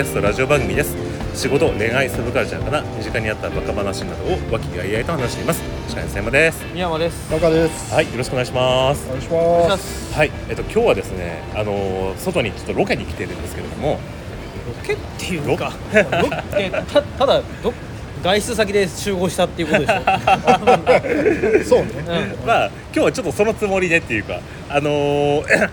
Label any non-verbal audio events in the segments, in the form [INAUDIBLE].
キャストラジオ番組です仕事恋愛サブカルチャーから身近にあったバカ話などを和気あいあいと話しています司会の山です宮山です。中です。はいよろしくお願いしますお願いしま。ますす。はいえっと今日はですねあのー外にちょっとロケに来てるんですけれどもロケっていうか、ロケたただど外出先で集合したっていうことでしょ。[LAUGHS] そうね。うん。まあ今日はちょっとそのつもりでっていうかあのー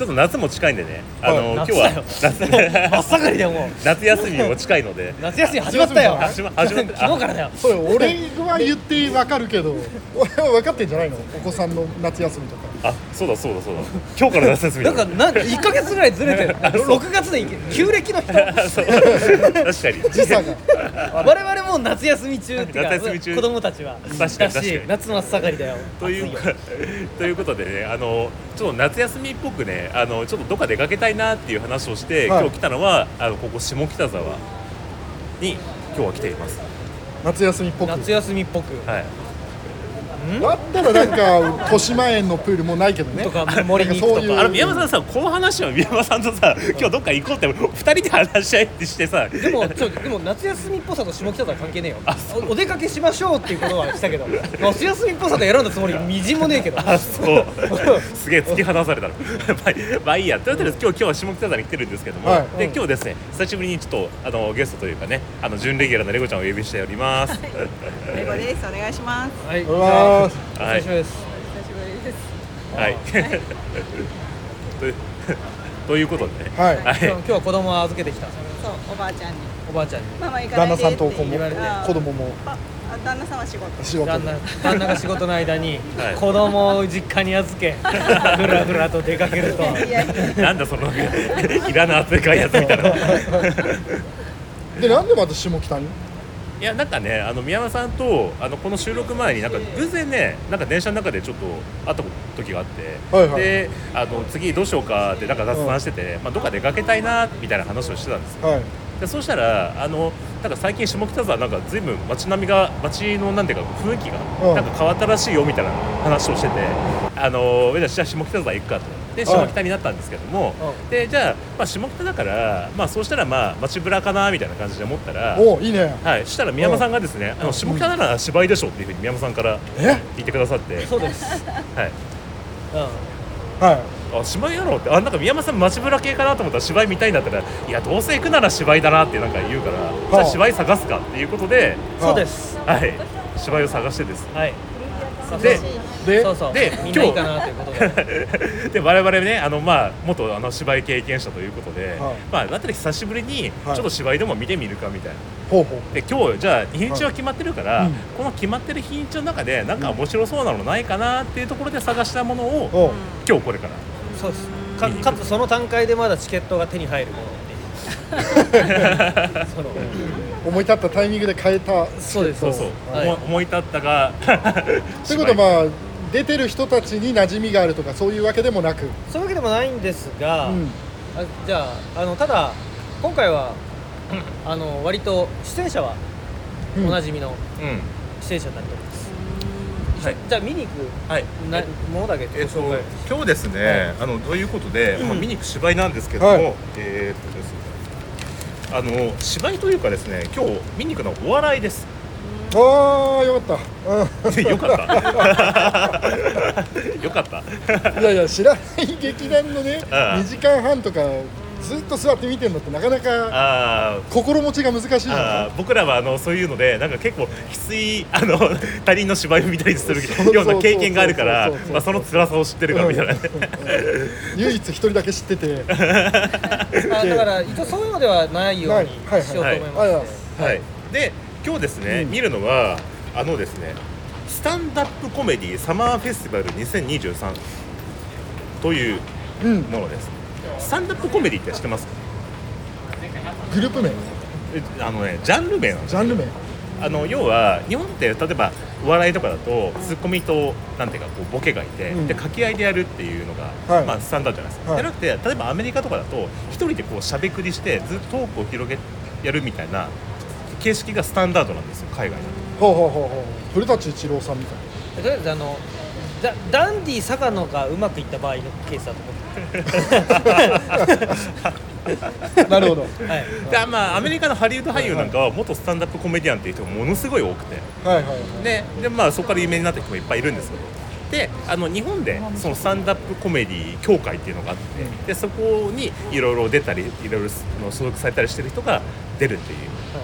ちょっと夏も近いんでね、あの今日は夏 [LAUGHS] 真っ盛りだよもう。夏休みも近いので夏休み始まったよ。始ま始まった [LAUGHS] 昨日からだよ。それ俺は言ってわかるけど、[LAUGHS] 俺は分かってんじゃないの？お子さんの夏休みとか。あそうだそうだそうだ。今日から夏休みだな。んかなんか一ヶ月ぐらいずれてる。[LAUGHS] 六月で旧暦の人。[LAUGHS] そう。確かに。時差が。[LAUGHS] 我々もう夏休み中っていうか夏休み中。子供たちは。確かに確かし夏真っ盛りだよ。という暑よ。ということでねあのちょっと夏休みっぽくねあのちょっとどっか出かけたいなっていう話をして、はい。今日来たのはあのここ下北沢に今日は来ています。夏休みっぽく。夏休みっぽく。はいだったらなんか豊島園のプールもないけどね。とか森に行くとか。なんかそういう。あの宮山さんさこの話は宮山さんとさ [LAUGHS] 今日どっか行こうって。二人で話し合いってしてさ。でもちょでも夏休みっぽさと下北沢関係ねえよ。あおお出かけしましょうっていうことはしたけど。[LAUGHS] 夏休みっぽさで選んだつもりみじんもねえけど。あそう。すげえ突き放されたの。まあまあいいや。ということで今日今日は下北沢に来てるんですけども、はい。で今日ですね久しぶりにちょっとあのゲストというかねあの準レギュラーのレゴちゃんをお呼びしております。レゴです。お願いします。はいます。お願い。します久しぶりです。はい。とい。[LAUGHS] う [LAUGHS] ということでね。はい。今日は子供を預けてきた。そう、おばあちゃんに。おばあちゃんに。ママ行かな旦那さんと子も。子供も。旦那さんは仕事。仕事。旦那 [LAUGHS] 旦那が仕事の間にはい。子供を実家に預けふらふらと出かけると。なんだそのいらな扱いやつみたいな。でなんでまた下北に？いやなんかねあの宮山さんとあのこの収録前になんか偶然ねなんか電車の中でちょっと会った時があって、はいはい。であの次どうしようかってなんか雑談してて、まあ、どっか出かけたいなみたいな話をしてたんですよ。はい。でそうしたらあのなんか最近下北沢なんか随分街並みが街のなんていうか雰囲気がうん。なんか変わったらしいよみたいな話をしててあのじゃあ下北沢行くかとで下北になったんですけども、うでじゃあ、まあ、下北だから、まあ、そうしたらまあ街ぶらかなみたいな感じで思ったらおいいね。はい、そしたら宮山さんがですね、あの下北なら芝居でしょっていうふうに宮山さんからえ？言ってくださって、そうです。はい、うはあ芝居やろって。あなんか宮山さん街ぶら系かなと思ったら芝居見たいんだったらいやどうせ行くなら芝居だなってなんか言うから、じゃあ芝居探すかっていうことで、んそうです。はい、芝居を探してです。はい。でい。でそうそう。でみんないいかなということで。[LAUGHS] で我々ねあの、まあ、元あの芝居経験者ということで、はい。まあ、だったら久しぶりにちょはいっと芝居でも見てみるかみたいな。ほうほう。で今日じゃあ日にちは決まってるから、うん。この決まってる日にちの中でなんか面白そうなのないかなっていうところで探したものをおう。今日これから。そうです。かかつその段階でまだチケットが手に入るものっていうその。思い立ったタイミングで変えた。そうですそうそう、はい思い。思い立ったが。ということはまあ出てる人たちに馴染みがあるとかそういうわけでもなく。そういうわけでもないんですが、うん。あじゃああのただ今回は、あの割と出演者はうん。おなじみのうん。出演者になっております、はい。じゃあ見に行くはい。なものだけごえっと今日ですね、あのということで、まあ、見に行く芝居なんですけども、はい。えーっとですねあの芝居というかですね今日見に行くのはお笑いですああよかった。う [LAUGHS] んよかった。[LAUGHS] よかった。いやいや知らない劇団のね [LAUGHS] ああ。2時間半とかずっと座って見てるのってなかなか心持ちが難しい僕らはあのそういうのでなんか結構きついあの他人の芝居を見たりするような経験があるからその辛さを知ってるからみたいなね。唯一一人だけ知ってて。あだから一応そういうのではないようにはいしようと思いまはい。はい。して、はい、で今日ですね、うん。見るのはあのですねスタンダップコメディサマーフェスティバル2023といううん。ものです。スタンダップコメディって知ってます？かグループ名？えあのねジャンル名なんですジャンル名。あの要は日本って例えばお笑いとかだとツッコミとなんていうかこうボケがいて、うん。で掛け合いでやるっていうのが、はい。まあ、スタンダードじゃないですか、はい。じゃなくて例えばアメリカとかだと一人でこうしゃべくりしてずっとトークを広げやるみたいな形式がスタンダードなんですよ海外だと。ほうほうほうほう古舘一郎さんみたいでとりあえずあのだダンディ坂野がうまくいった場合のケースだと思 [LAUGHS] なるほど。うはい。でまあアメリカのハリウッド俳優なんかは元スタンダップコメディアンっていう人がものすごい多くて。はいはいはい。でで、まあ、そこから有名になった人もいっぱいいるんですよであの日本でそのスタンダップコメディ協会っていうのがあって。でそこにいろいろ出たりいろいろの所属されたりしてる人が出るっていう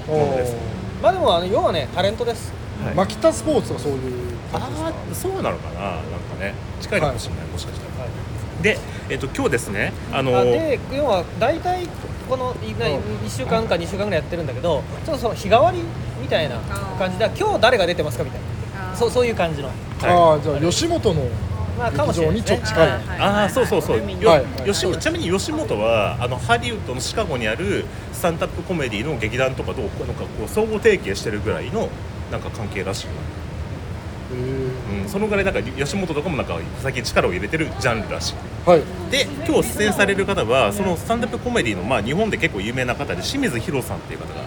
ものですまあでもあの要はねタレントです。はい。マキタスポーツはそういうあ感じですか。あそうなのかな。なんかね近いのかもしれない、もしかしたら、で、えっと今日ですねあのあで要は大体このいなうん。1週間か2週間ぐらいやってるんだけどちょっとその日替わりみたいな感じで今日誰が出てますかみたいな。そうそういう感じの。はい。ああじゃあ吉本のまあかもしれないですね。劇場にちょっと近い。はいああそうそうそう、よはい。吉本ちなみに吉本はあのハリウッドのシカゴにあるスタンダップコメディの劇団とかとなんかこう相互提携してるぐらいのなんか関係らしい、うん、そのぐらいなんか吉本とかもなんか最近力を入れてるジャンルらしい。はい。で今日出演される方はそのスタンダップコメディのまあ日本で結構有名な方で清水宏さんっていう方が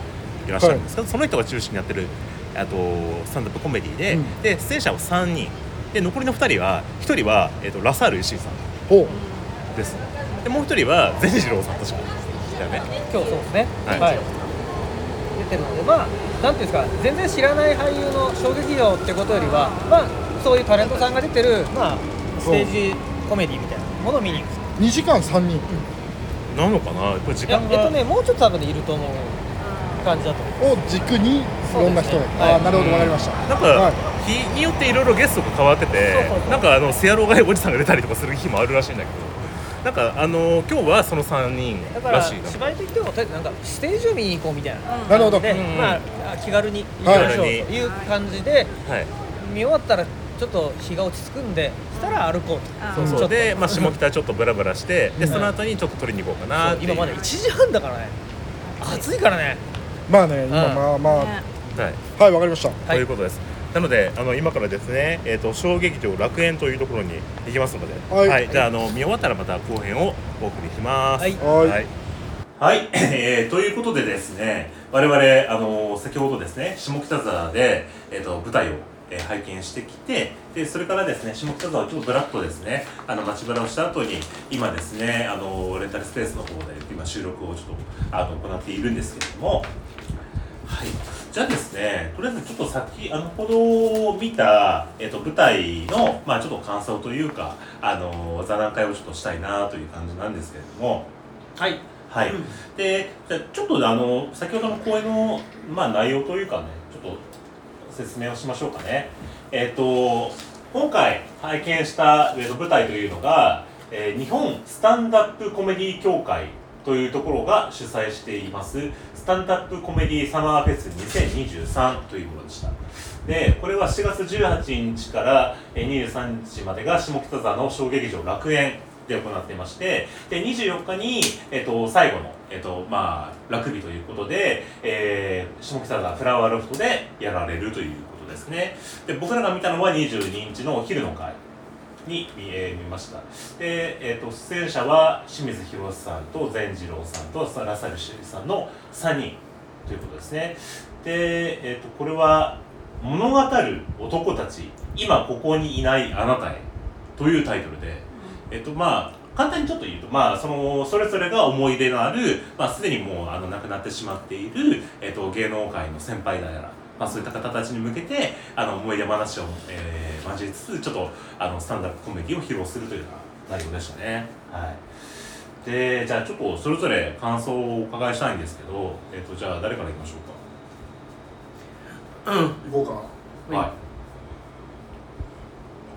いらっしゃるんですけど、その人が中心にやってるあとスタンダップコメディで、うん。で出演者は3人で残りの2人は1人は、えっとラサール石井さんほう。です。でもう1人は善次郎さん確かだよね。今日そうですね。はい。出てるのでまあなんていうんですか全然知らない俳優の小劇場ってことよりはまあそういうタレントさんが出てるまあステージコメディみたいなものを見に行く。2時間3人。なのかな？これ時間が、えっとねもうちょっと多分ねいると思う感じだと思う。を軸にいろんな人ねはい。ああなるほどわかりました。なんか、はい。日によっていろいろゲストが変わっててそうそうそうなんかあのセアローガイおじさんが出たりとかする日もあるらしいんだけど。なんかあの今日はその3人ららしいな芝居といってもとりあえずなんかステージを見に行こうみたいな。なるほど。で、うんまああ気軽に行きましょうとはいいう感じではい。見終わったらちょっと日が落ち着くんでしたら歩こうと。そうそう。で、まあ、下北ちょっとブラブラして [LAUGHS] でうんその後にちょっと取りに行こうかなう。今まだ1時半だからね。暑いからね。まあね今うん。まあまあねはい。はいわかりました。ということです。なのであの今からですね、えー、と小劇場楽園というところに行きますので、はい。じゃああの見終わったらまた後編をお送りします。はい。はい。はい、[LAUGHS] えーということでですね我々あの先ほどですね下北沢で、えー、と舞台を、えー拝見してきてでそれからですね下北沢をちょっとぶらっとですねあの街ぶらをした後に今ですねあのレンタルスペースの方で今収録をちょっとあの行っているんですけれども。はい、じゃあですね、とりあえずちょっと先あのほど見た、えっと舞台の、まあ、ちょっと感想というか、あの座談会をちょっとしたいなという感じなんですけれども、はい。はい、でじゃあちょっとあの先ほどの講演の、まあ、内容というかね、ちょっと説明をしましょうかね。えっ、と今回拝見した、舞台というのが、えー日本スタンダップコメディ協会というところが主催しています。スタンダップコメディサマーフェス2023というものでした。でこれは4月18日から23日までが下北沢の小劇場楽園で行っていましてで24日に、えっと最後の、えっとまあ、ラグビーということで、えー下北沢フラワーロフトでやられるということですね。で僕らが見たのは22日のお昼の会に見,、えました。で、えー、と出演者は清水宏さんと善次郎さんとラサルシュさんの3人ということですね。で、えー、とこれは「物語る男たち今ここにいないあなたへ」というタイトルで、えっとまあ簡単にちょっと言うと、まあ、そのそれぞれが思い出のある、まあ、すでにもうあの亡くなってしまっている、えっと、芸能界の先輩だやら、まあ、そういった方たちに向けてあの思い出話を、えー交えつつちょっとあのスタンダップコメディを披露するというような内容でしたね。はい。でじゃあちょっとそれぞれ感想をお伺いしたいんですけど、えっと、じゃあ誰からいきましょう行こうか。か。はい。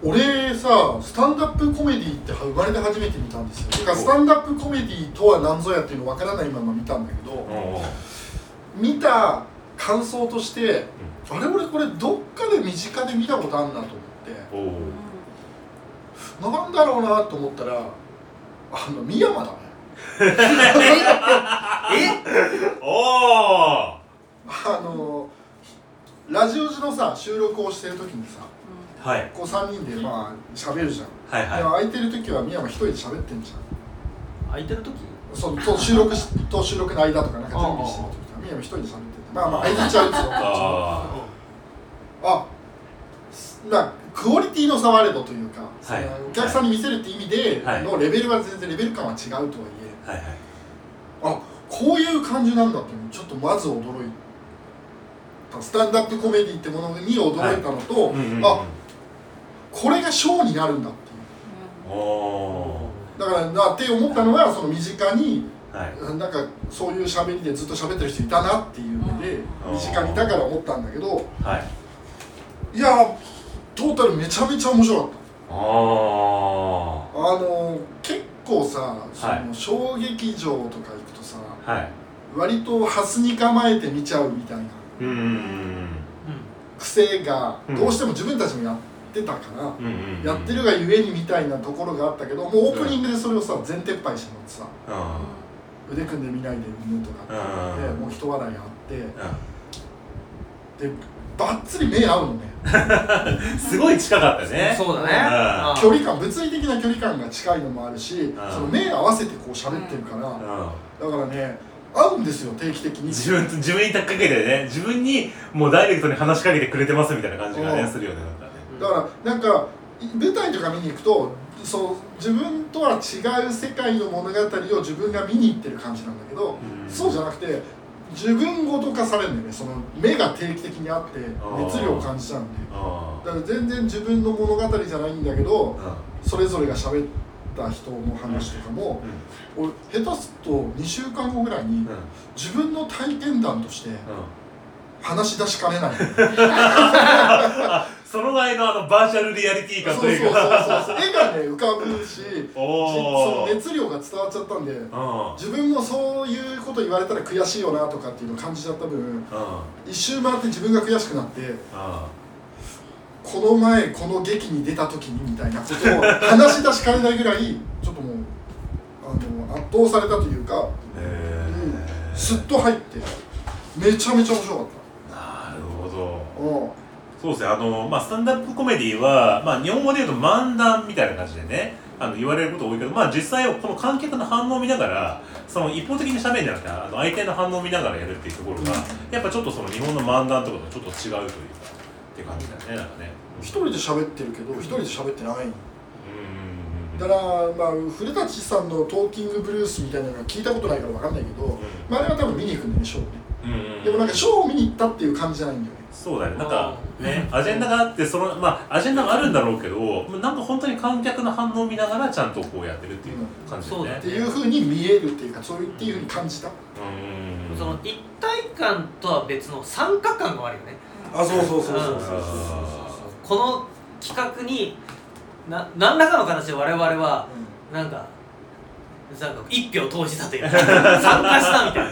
俺さスタンダップコメディって生まれて初めて見たんですよ。てかスタンダップコメディとは何ぞやっていうの分からないまま見たんだけど見た感想としてあれ俺これどっかで身近で見たことあんなと思って。なんだろうなと思ったらあの深山だね。[LAUGHS] おー。あのラジオ時のさ収録をしてる時にさはい。こう3人でまあ喋るじゃん、はいはい。でも空いてる時は深山一人で喋ってんじゃん。空いてる時？そうと収録しと収録の間とかなんか準備してる時とか深山一人で喋っまあまあ相づちは打つよ。ああなクオリティの差はあれどというか、はい。お客さんに見せるって意味ではい。のレベルは全然レベル感は違うとはいえ。はいはい。あこういう感じなんだっていうのちょっとまず驚いたスタンダップコメディってものに驚いたのと、うんうんうんあこれがショーになるんだっていう。おだからなって思ったのはその身近にーはい。なんかそういう喋りでずっと喋ってる人いたなっていうのでうん。身近にいたから思ったんだけどはい。いやトータルめちゃめちゃ面白かった。あああの結構さそはい。の小劇場とか行くとさはい。割とハスに構えて見ちゃうみたいな癖がうん。どうしても自分たちもやってたから、やってるがゆえにみたいなところがあったけどもうオープニングでそれをさ全撤廃したのってさ。うん腕組んで見ないで産むとかってうん。もう一笑いあってうでばっつり目合うのね。ん [LAUGHS] すごい近かったね。そうだね。距離感物理的な距離感が近いのもあるしん。その目合わせてこう喋ってるからうん。だからね合うんですよ定期的に。自分と自分にかけてね。自分にもうダイレクトに話しかけてくれてますみたいな感じがねうん。するよね。だからなんか舞台とか見に行くとそう自分とは違う世界の物語を自分が見に行ってる感じなんだけど、うん。そうじゃなくて自分ごと化されるんだよねその目が定期的にあって熱量を感じちゃうんであだから全然自分の物語じゃないんだけどあそれぞれが喋った人の話とかも、俺下手すると2週間後ぐらいにうんうん。自分の体験談としてうん。話し出しかねない [LAUGHS] その前のあのバーチャルリアリティ感とそうそうそういうかそう。絵がね浮かぶしその熱量が伝わっちゃったんでうん。自分もそういうこと言われたら悔しいよなとかっていうのを感じちゃった分うん。一周回って自分が悔しくなってあこの前この劇に出た時にみたいなことを話し出しかねないぐらいちょっともうあの圧倒されたというか、へうん。えスッと入ってめちゃめちゃ面白かっなるほど。たうんそうですね。あの、まあ、スタンダップコメディは、まあ、日本語で言うと漫談みたいな感じでねあの言われること多いけど、まあ、実際はこの観客の反応を見ながらその一方的に喋るんじゃなくてあの相手の反応を見ながらやるっていうところが、やっぱちょっとその日本の漫談とかとちょっと違うというかって感じだよねなんかね。一人で喋ってるけど一人で喋ってない。だからまあ古舘さんのトーキングブルースみたいなのは聞いたことないから分かんないけど、まあ、あれは多分見に行くんだよねショーをね。うんうんうんでもなんかショーを見に行ったっていう感じじゃないんだよね。そうだね。なんかねアジェンダがあってそのまあアジェンダがあるんだろうけどなんか本当に観客の反応を見ながらちゃんとこうやってるっていう感じだよね。っていうふうに見えるっていうかそういうっていうふうに感じた。うんその一体感とは別の参加感があるよね。あそうそうそうそうそうこの企画にな何らかの形で我々はなんかなんか一票投じたというか [LAUGHS] 参加したみたいな。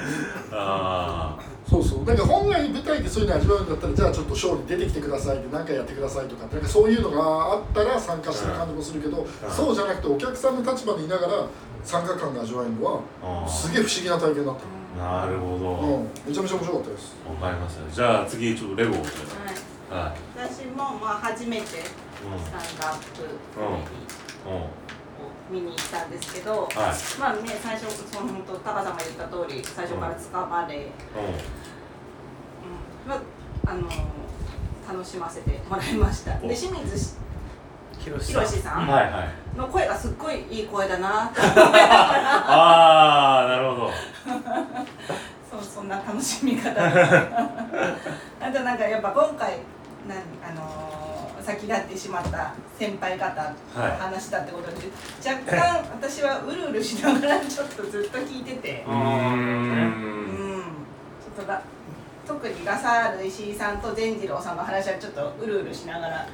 あそうそう。だから本来舞台でそういうの味わうんだったらじゃあちょっとショーに出てきてくださいって何かやってくださいとかなんかそういうのがあったら参加してる感じもするけど、そうじゃなくてお客さんの立場にいながら参加感が味わえるのはあすげえ不思議な体験だった、なるほど。うん、めちゃめちゃ面白かったです。わかりました。じゃあ次ちょっとレゴをはい。は私もまあ初めていスタンダップコメディうん。うん。を見に行ったんですけど、はい。まあね最初その本当タカさんが言った通り最初から捕まれ、うん。まああの楽しませてもらいました。でお清水ひろしさうんんはいはい。の声がすっごいいい声だなって思いながら。ああなるほど。そうそんな楽しみ方 [LAUGHS] あとなんかやっぱ今回なんあのー先立ってしまった先輩方の話だってことで、若干 [LAUGHS] 私はうるうるしながらちょっとずっと聞いてて。うん。ん。ちょっとラ特にラサール石井さんと善次郎さんの話はちょっとうるうるしながらあ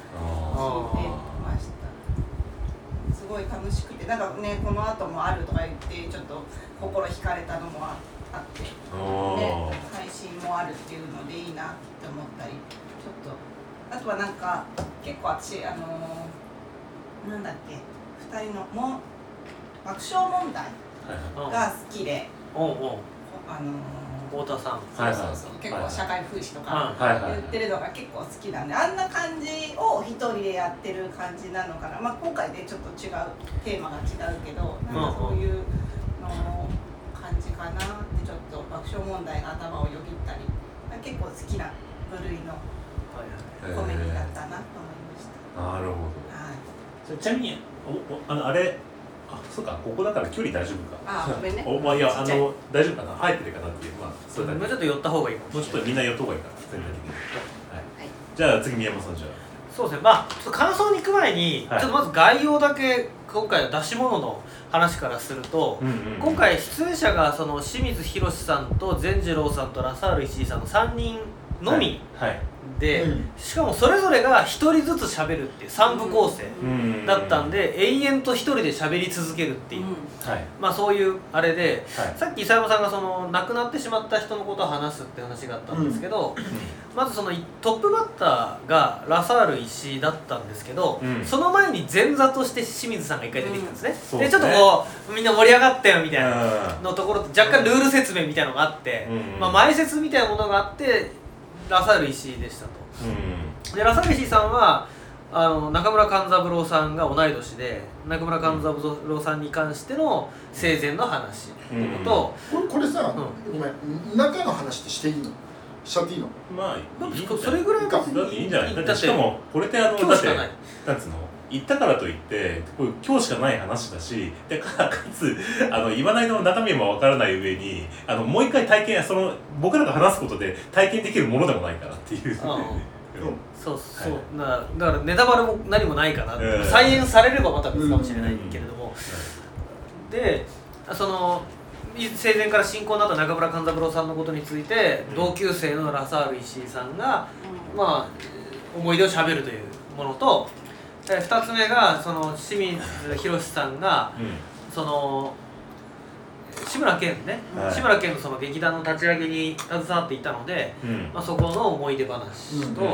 聞いてました。すごい楽しくてなんかねこの後もあるとか言ってちょっと心惹かれたのもああってー。ね、配信もあるっていうのでいいなって思ったりちょっとあとはなんか結構私あのーなんだっけ2人のも爆笑問題はいが好きで、おうおう。あのー太田さん。はいそうそうそう結構社会風刺とかはいはい。言ってるのが結構好きなんであんな感じを一人でやってる感じなのかな、まあ、今回でちょっと違うテーマが違うけどなんかそういうの感じかなってちょっと爆笑問題が頭をよぎったり結構好きな部類のコメディだったなと思いました。なるほはい。どちなみにおおあのあれあそうかここだから距離大丈夫か。あごめんね。[LAUGHS] おまあいやあの大丈夫かな。入ってるかなっていうまあそれだけもうちょっと寄った方がいいかももうちょっとみんな寄った方がいいから全体的に、はい。はい。じゃあ次宮本さんじゃそうです。ねまあちょっと感想に行く前に、はいちょっとまず概要だけ今回の出し物の話からすると、うんうん今回出演者がその清水宏さんと善次郎さんとラサール石井さんの3人のみはい、はいで、うん。しかもそれぞれが1人ずつ喋るっていう3部構成うん。だったんで、永遠と1人で喋り続けるっていう、はい。まあそういうあれで、はい。さっき伊佐山さんがその亡くなってしまった人のことを話すって話があったんですけど、まずそのいトップバッターがラサール石井だったんですけど、うん。その前に前座として清水さんが一回出てきたんですね、うん。でちょっとこうみんな盛り上がったよみたいなうん。のところと若干ルール説明みたいなのがあって、うん。まあ、前説みたいなものがあってラサール石井でしたと。うん。でラサール石井さんはあの中村勘三郎さんが同い年で中村勘三郎さんに関しての生前の話っていうこと。と、これこれさ、うごめん中の話ってしていいの？しちゃっていいの？まあまあいいんじゃない？それぐらいはだっていいんじゃない？だっててしかもこれってあのだって今日しかない。なんつうの？言ったからといってこれ今日しかない話だしでか [LAUGHS] かつあの言わないの中身もわからない上にあのもう一回体験その僕らが話すことで体験できるものでもないからっていう、[LAUGHS] うん。そうそう、はなだからネタバレも何もないかな、うん。再演されればまた別かもしれないけれども、でそのい生前から親交になった中村勘三郎さんのことについて、うん。同級生のラサール石井さんが、まあ思い出をしゃべるというものとで2つ目がその清水宏さんがうん。その志村けんね、はい。志村けんのその劇団の立ち上げに携わっていたので、うん。まあ、そこの思い出話と、うん。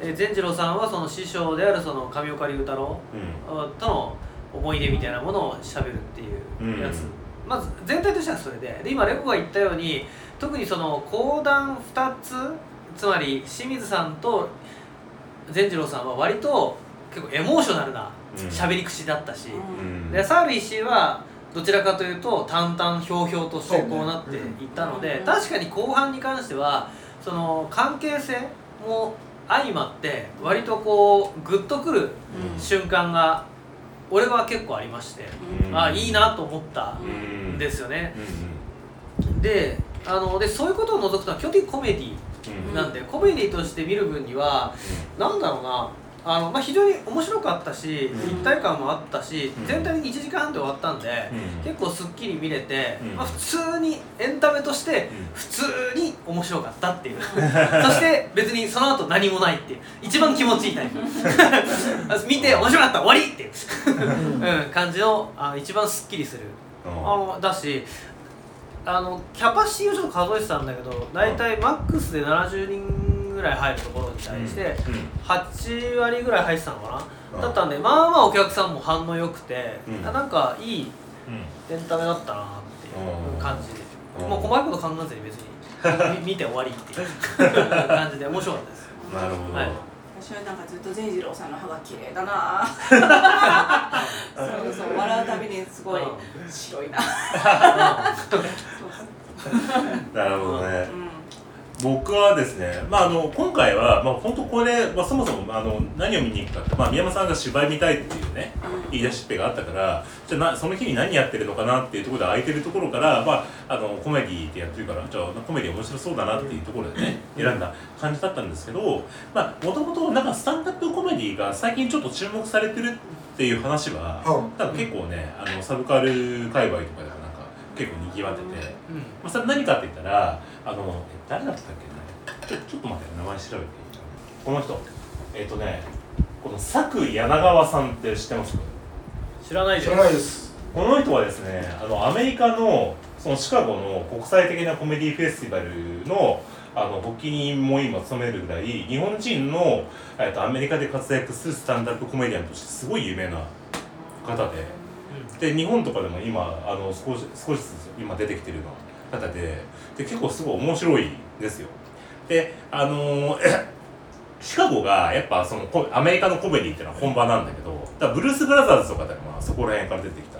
えー善次郎さんはその師匠であるその上岡龍太郎うん。との思い出みたいなものをしゃべるっていうやつ、うん。まず全体としてはそれで。で今レコが言ったように特にその講談2つつまり清水さんと善次郎さんは割と結構エモーショナルなうん。喋り口だったし、うん。でサール石井はどちらかというと淡々ひょうひょうとしてこうなっていったので、うん。確かに後半に関してはその関係性も相まって割とこうグッとくる瞬間が俺は結構ありまして、うん。あいいなと思ったうん。んですよね、うんであのでそういうことを除くと基本的にコメディうんなん。で、コメディとして見る分にはなんだろうなあの、まあ、非常に面白かったし、うん。一体感もあったし、うん。全体的に1時間半で終わったんで、うん。結構すっきり見れて、うん。まあ、普通にエンタメとしてうん。普通に面白かったっていう。そして別にその後何もないっていう。一番気持ちいいタイプ。[LAUGHS] 見て面白かった終わりっていう、うん、感じのあ一番すっきりする。あのだしあのキャパシティをちょっと数えてたんだけど大体マックスで70人ぐらい入るところに対して8割ぐらい入ってたのかうん。なだったんでまあまあお客さんも反応良くて、うなんかいいうん。エンタメだったなっていう感じで、うん。もう細かいこと考えずに別にみ [LAUGHS] 見て終わりっていう感じで面白かったです。なるほど、はい。私はなんかずっと善次郎さんの歯が綺麗だな。[LAUGHS] そうそう笑うたびにすごいうん。白いな。[LAUGHS] なるほどね、うん僕はですね、まあ、あの今回は、まあ、本当これ、まあ、そもそもあの何を見に行くかって、まあ、宮山さんが芝居見たいっていうね言い出しっぺがあったからじゃあなその日に何やってるのかなっていうところで空いてるところから、まあ、あのコメディってやってるからじゃあコメディ面白そうだなっていうところでね選んだ感じだったんですけどもともとなんかスタンダップコメディが最近ちょっと注目されてるっていう話はは多分結構ねあのサブカル界隈とかで結構にぎわってて。うん。まあ、それ何かって言ったらあのえ誰だったっけな？ちょちょっと待って名前調べていい？この人。えっ、とねこの佐久柳川さんって知ってます？知らないで知らないです。この人はですねあのアメリカのそのシカゴの国際的なコメディフェスティバルのあの発起人も今務めるぐらい日本人の、えっとアメリカで活躍するスタンダップコメディアンとしてすごい有名な方でで日本とかでも今あの少し少しずつ今出てきてるような方でで結構すごい面白いですよ。であの [COUGHS] シカゴがやっぱそのアメリカのコメディっていうのは本場なんだけどだブルース・ブラザーズとかでもそこら辺から出てきた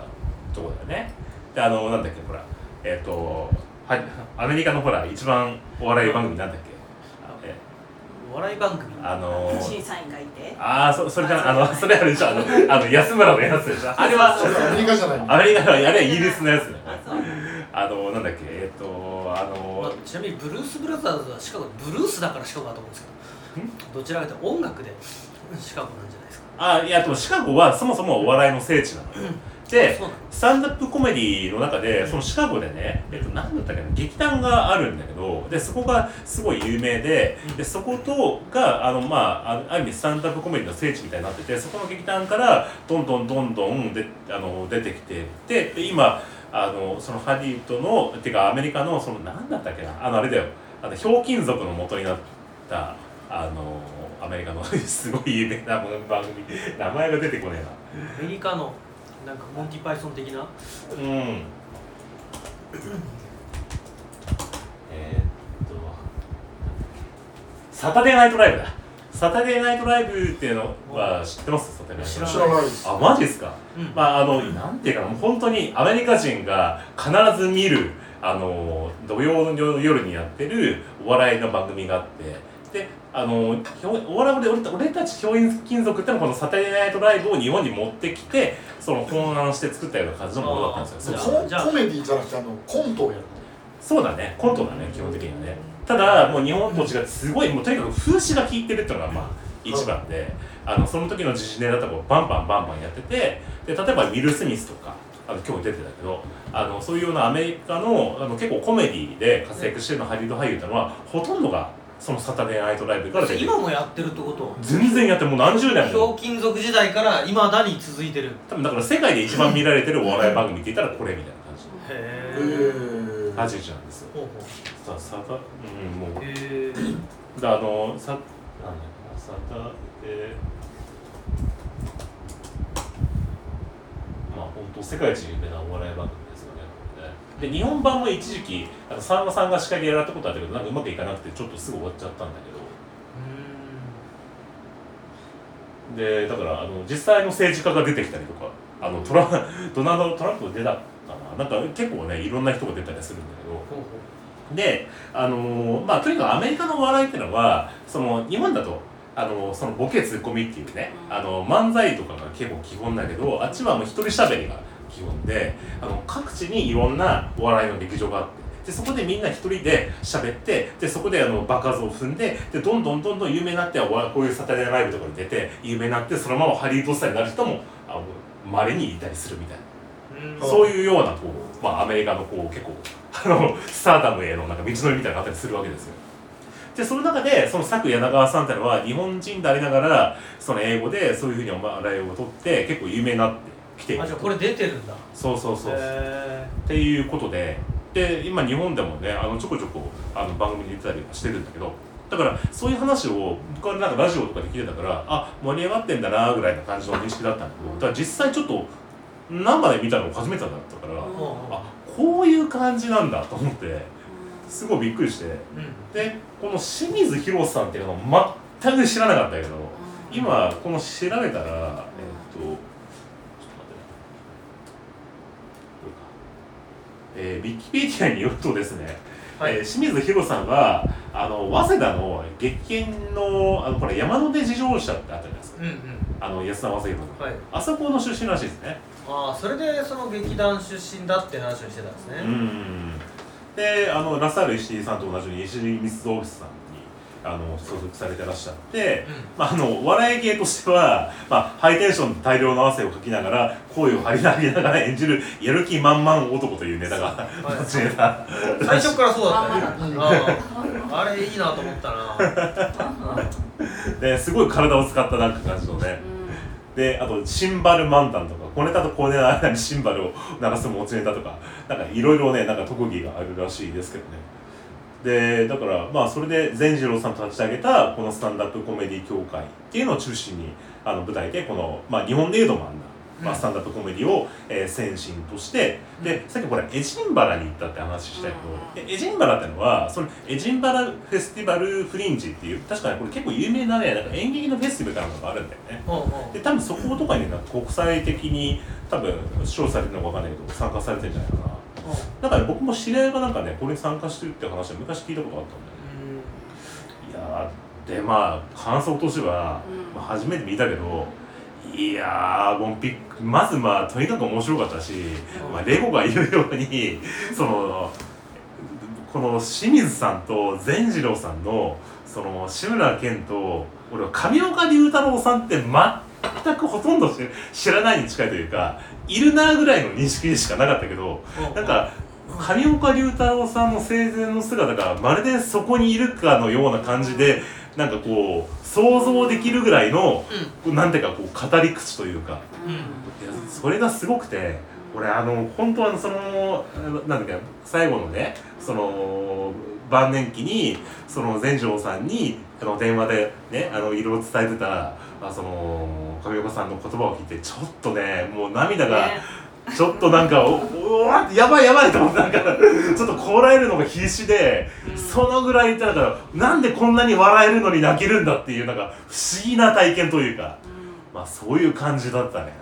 とこだよね。であのなんだっけほらえっ、とはアメリカのほら一番お笑い番組なんだっけ？お笑い番組。あのー、審査員がいて。ああそそれじゃあのそれあれでしょ。あの [LAUGHS] あの安村のやつでしょ。あれはアメリカじゃないアメリカのあれはイギリスのやつ。ねあのなんだっけ？えっとあまのあ、ちなみにブルース・ブラザーズはシカゴブルースだからシカゴだと思うんですけど。どちらかというと音楽でシカゴなんじゃないですか？あいやでもシカゴはそもそもお笑いの聖地なのよ。で [LAUGHS] のスタンダップコメディの中でそのシカゴでね、えっと、何だったっけな劇団があるんだけどでそこがすごい有名ででそことがあの、まあ、あある意味スタンダップコメディの聖地みたいになっててそこの劇団からどんどんどんどんであの出てきてでで今あのそのハリウッドのっていうかアメリカのその何だったっけなあのあれだよ。あのひょうきん族の元になったあのアメリカの [LAUGHS] すごい有名な番組名前が出てこねえな。アメリカのなんかモンティ・パイソン的な？うん。[COUGHS] えーっと、サタデーナイトライブだ。サタデーナイトライブっていうのは知ってます？サタデーナイトライブ知らないです。あ、マジですか、うん。まあ、あの、なんていうかな、もう本当にアメリカ人が必ず見る、あの、土曜の夜にやってるお笑いの番組があって、で、あの、ひょお笑いで俺た俺たちひょうきん族ってのはこのサタデーナイトライブを日本に持ってきて、その考案して作ったような感じのものだったんですよ。ココメディじゃなくてあのコントをやるそうだね、コントだね、基本的にはね。ただ、もう日本と違って、すごい、もうとにかく風刺が効いてるっていうのが、まあ、一番で、あのその時の時事ネタとかをバンバンバンバンやってて、で例えばウィル・スミスとか、あの今日出てたけど、あのそういうようなアメリカのあの結構コメディで活躍してるのハリウッド俳優っていうのは、ほとんどがそのサタデーナイトライブから。今もやってるってこと？全然やってるもう何十年ひょもうきん族時代からいまだに続いてる？多分だから世界で一番見られてるお笑い番組って言ったらこれみたいな感じ。へへええの立ち位置なんですよ。ほうほさサタうんもう。うへえであのさなんサタデまあ本当世界一有名なお笑い番組で日本版も一時期あのさんまさんが司会でやったことあったけどなんかうまくいかなくてちょっとすぐ終わっちゃったんだけど。でだからあの実際の政治家が出てきたりとかあのトラ [LAUGHS] ドナルド・トランプ出たかな？なんか結構ねいろんな人が出たりするんだけど。ほうほであのーまあとにかくアメリカのお笑いっていうのはその日本だとあのーそのボケツッコミっていうね、うんあの漫才とかが結構基本だけどあっちはもう一人喋りがであの各地にいろんなお笑いの劇場があってでそこでみんな一人で喋ってでそこであの爆発を踏んででどんどんどんどん有名になってこういうサタデーライブとかに出て有名になってそのままハリウッドスターになる人もまれにいたりするみたいな。ううんそういうようなこう、まあ、アメリカのこう結構あのスターダムへのなんか道のりみたいなのがあったりするわけですよ。でその中でその佐久柳川さんってのは日本人でありながらその英語でそういうふうにお笑いを取って結構有名になってきてあじゃあこれ出てるんだ。そうそうそう、へっていうことでで今日本でもねあのちょこちょこあの番組に出てたりはしてるんだけどだからそういう話を僕はなんかラジオとかで聞いてたからあ盛り上がってんだなぐらいな感じの認識だったんだけどだから実際ちょっと生で見たの初めてだったから、うんあこういう感じなんだと思ってすごいびっくりして。うん。でこの清水宏さんっていうのを全く知らなかったけど今この調べたらえっとちょっと待ってねこれかえー、ウィキペディアによるとですね、はい。えー清水宏さんはあの早稲田の激研のあのこれ山手自動車ってあったじゃないですか。うんうん。あの安田正宏さん。はい。あそこの出身らしいですね。ああそれでその劇団出身だって話をしてたんですね、うんであのラサール石井さんと同じように石井光オフィスさんにあの所属されてらっしゃって、まあ、あのお笑い芸としては、まあ、ハイテンションで大量の汗をかきながら声を張り上げながら演じるやる気満々男というネタがはい持ちネタ最初からそうだったね。あああれいいなと思ったな。ですごい体を使ったなんか感じのね。であとシンバル漫談とか小ネタと小ネタの間にシンバルを鳴らす持ちネタとかなんかいろいろねなんか特技があるらしいですけどねでだからまあそれで善次郎さんと立ち上げたこのスタンダップコメディ協会っていうのを中心にあの舞台でこの、まあ、日本でいうと漫談、まあ、うん。スタンダップコメディを、えー先進としてでさっきこれエジンバラに行ったって話したけど、でエジンバラってのはそのエジンバラフェスティバルフリンジっていう確かにこれ結構有名なねなんか演劇のフェスティバルかなんかがあるんだよね。で多分そことかになんか国際的に多分賞されてるのかわかんないけど参加されてるんじゃないかななんかね僕も知り合いがなんかねこれに参加してるって話は昔聞いたことあったんだよね。いやでまあ感想としては、うん。まあ、初めて見たけどいやーもうびっまずまあとにかく面白かったし、まあ、レゴが言うようにそのこの清水さんと善次郎さんのその志村けんと俺は上岡龍太郎さんって全くほとんど知知らないに近いというかいるなぐらいの認識でしかなかったけどなんか上岡龍太郎さんの生前の姿がまるでそこにいるかのような感じでなんかこう想像できるぐらいのなんていうかこう語り口というか。うん。いやそれがすごくて俺あの本当はそのなんだっけ最後のねその晩年期にその善次郎さんにあの電話でねあのいろいろ伝えてたあその上岡さんの言葉を聞いてちょっとねもう涙が。ね。ちょっとなんか、おうわやばいやばいと思って、なんか、ちょっとこらえるのが必死で、そのぐらい言ってだから、なんでこんなに笑えるのに泣けるんだっていう、なんか、不思議な体験というか、まあ、そういう感じだったね、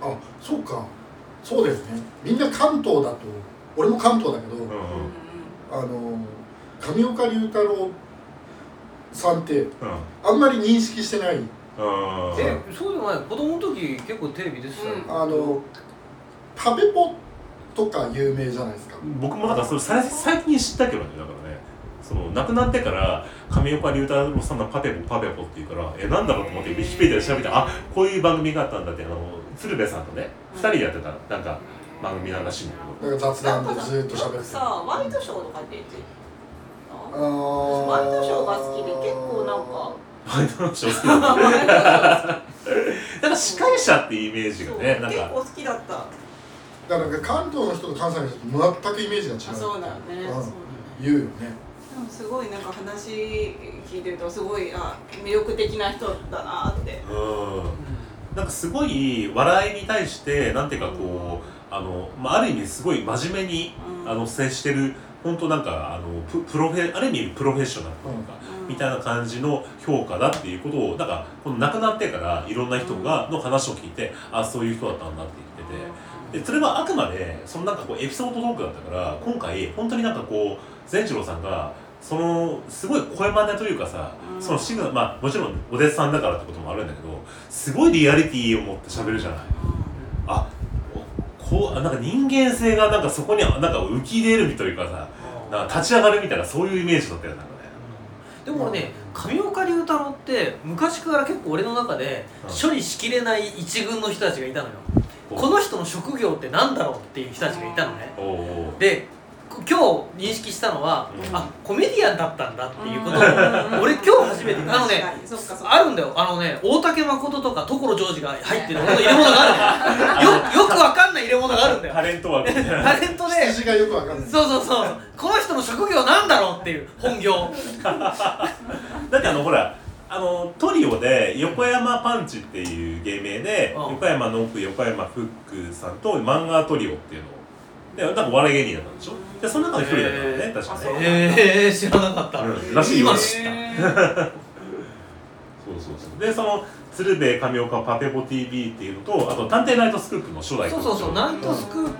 あそうか。そうですね。みんな関東だと俺も関東だけど、なんか。あの上岡龍太郎さんって。あんまり認識してない。うん。えそうでもない。子供の時結構テレビ出てたよ、うん。あのパペポとか有名じゃないですか。僕もなんかそれ最最近知ったけどねだからね。その亡くなってから上岡龍太郎さんのパペポパペポっていうからえなんだろうと思ってウィキペディアで調べてあこういう番組があったんだってあの鶴瓶さんとね2人でやってたなんか番組なんらしいんだけどなんか雑談でずっと喋ってさワイドショーとか出てあーワイドショーが好きで結構なんか。ワイドナショー好き。なんだなんか司会者っていうイメージがねなんか。結構好きだった。だから関東の人と関西の人と全くイメージが違う。あそうだよね。うん。そうだね。言うよね。でもすごいなんか話聞いてるとすごいあ魅力的な人だなって。うん。なんかすごい笑いに対してなんていうかこうあの、まあ、ある意味すごい真面目にうん。あの接してる本当なんかあのププロフェある意味プロフェッショナルというか、うん。みたいな感じの評価だっていうことをなんかこの亡くなってからいろんな人がの話を聞いてあそういう人だったんだって言っててでそれはあくまでそのなんかこうエピソードトークだったから今回本当になんかこう善次郎さんがそのすごい声真似というかさ、うん。そのシグナまあもちろんお弟子さんだからってこともあるんだけどすごいリアリティを持って喋るじゃない。あこうあなんか人間性がなんかそこになんか浮き出るというかさなんか立ち上がるみたいなそういうイメージだったよね。でも俺ね上岡龍太郎って昔から結構俺の中でうん。処理しきれない一軍の人たちがいたのよ。おこの人の職業ってなんだろうっていう人たちがいたのね。でこ今日認識したのは、うん。あコメディアンだったんだっていうことを、うん。俺今日初めて。あのねあるんだよ。あのね大竹誠とか所ジョージが入ってる入れ物があるの [LAUGHS] よ。よくわかんない入れ物があるんだよ。タレント枠。みたいなタレントで羊がよくわかんない。そうそうそう。この人の職業なんだろうっていう本業。[LAUGHS] だってあのほらあのトリオで横山パンチっていう芸名で、うん。横山の奥横山フックさんと漫画トリオっていうのをでなんかお笑い芸人だったんでしょ？でその中の一人だったのね、へー。確かね。あそうええー、知らなかった、うんらしいよ今知った。へそうそうそう。でその鶴瓶神岡パペポ TV っていうのとあと「探偵ナイトスクープ」の初代そうそうそう。ナイトスクー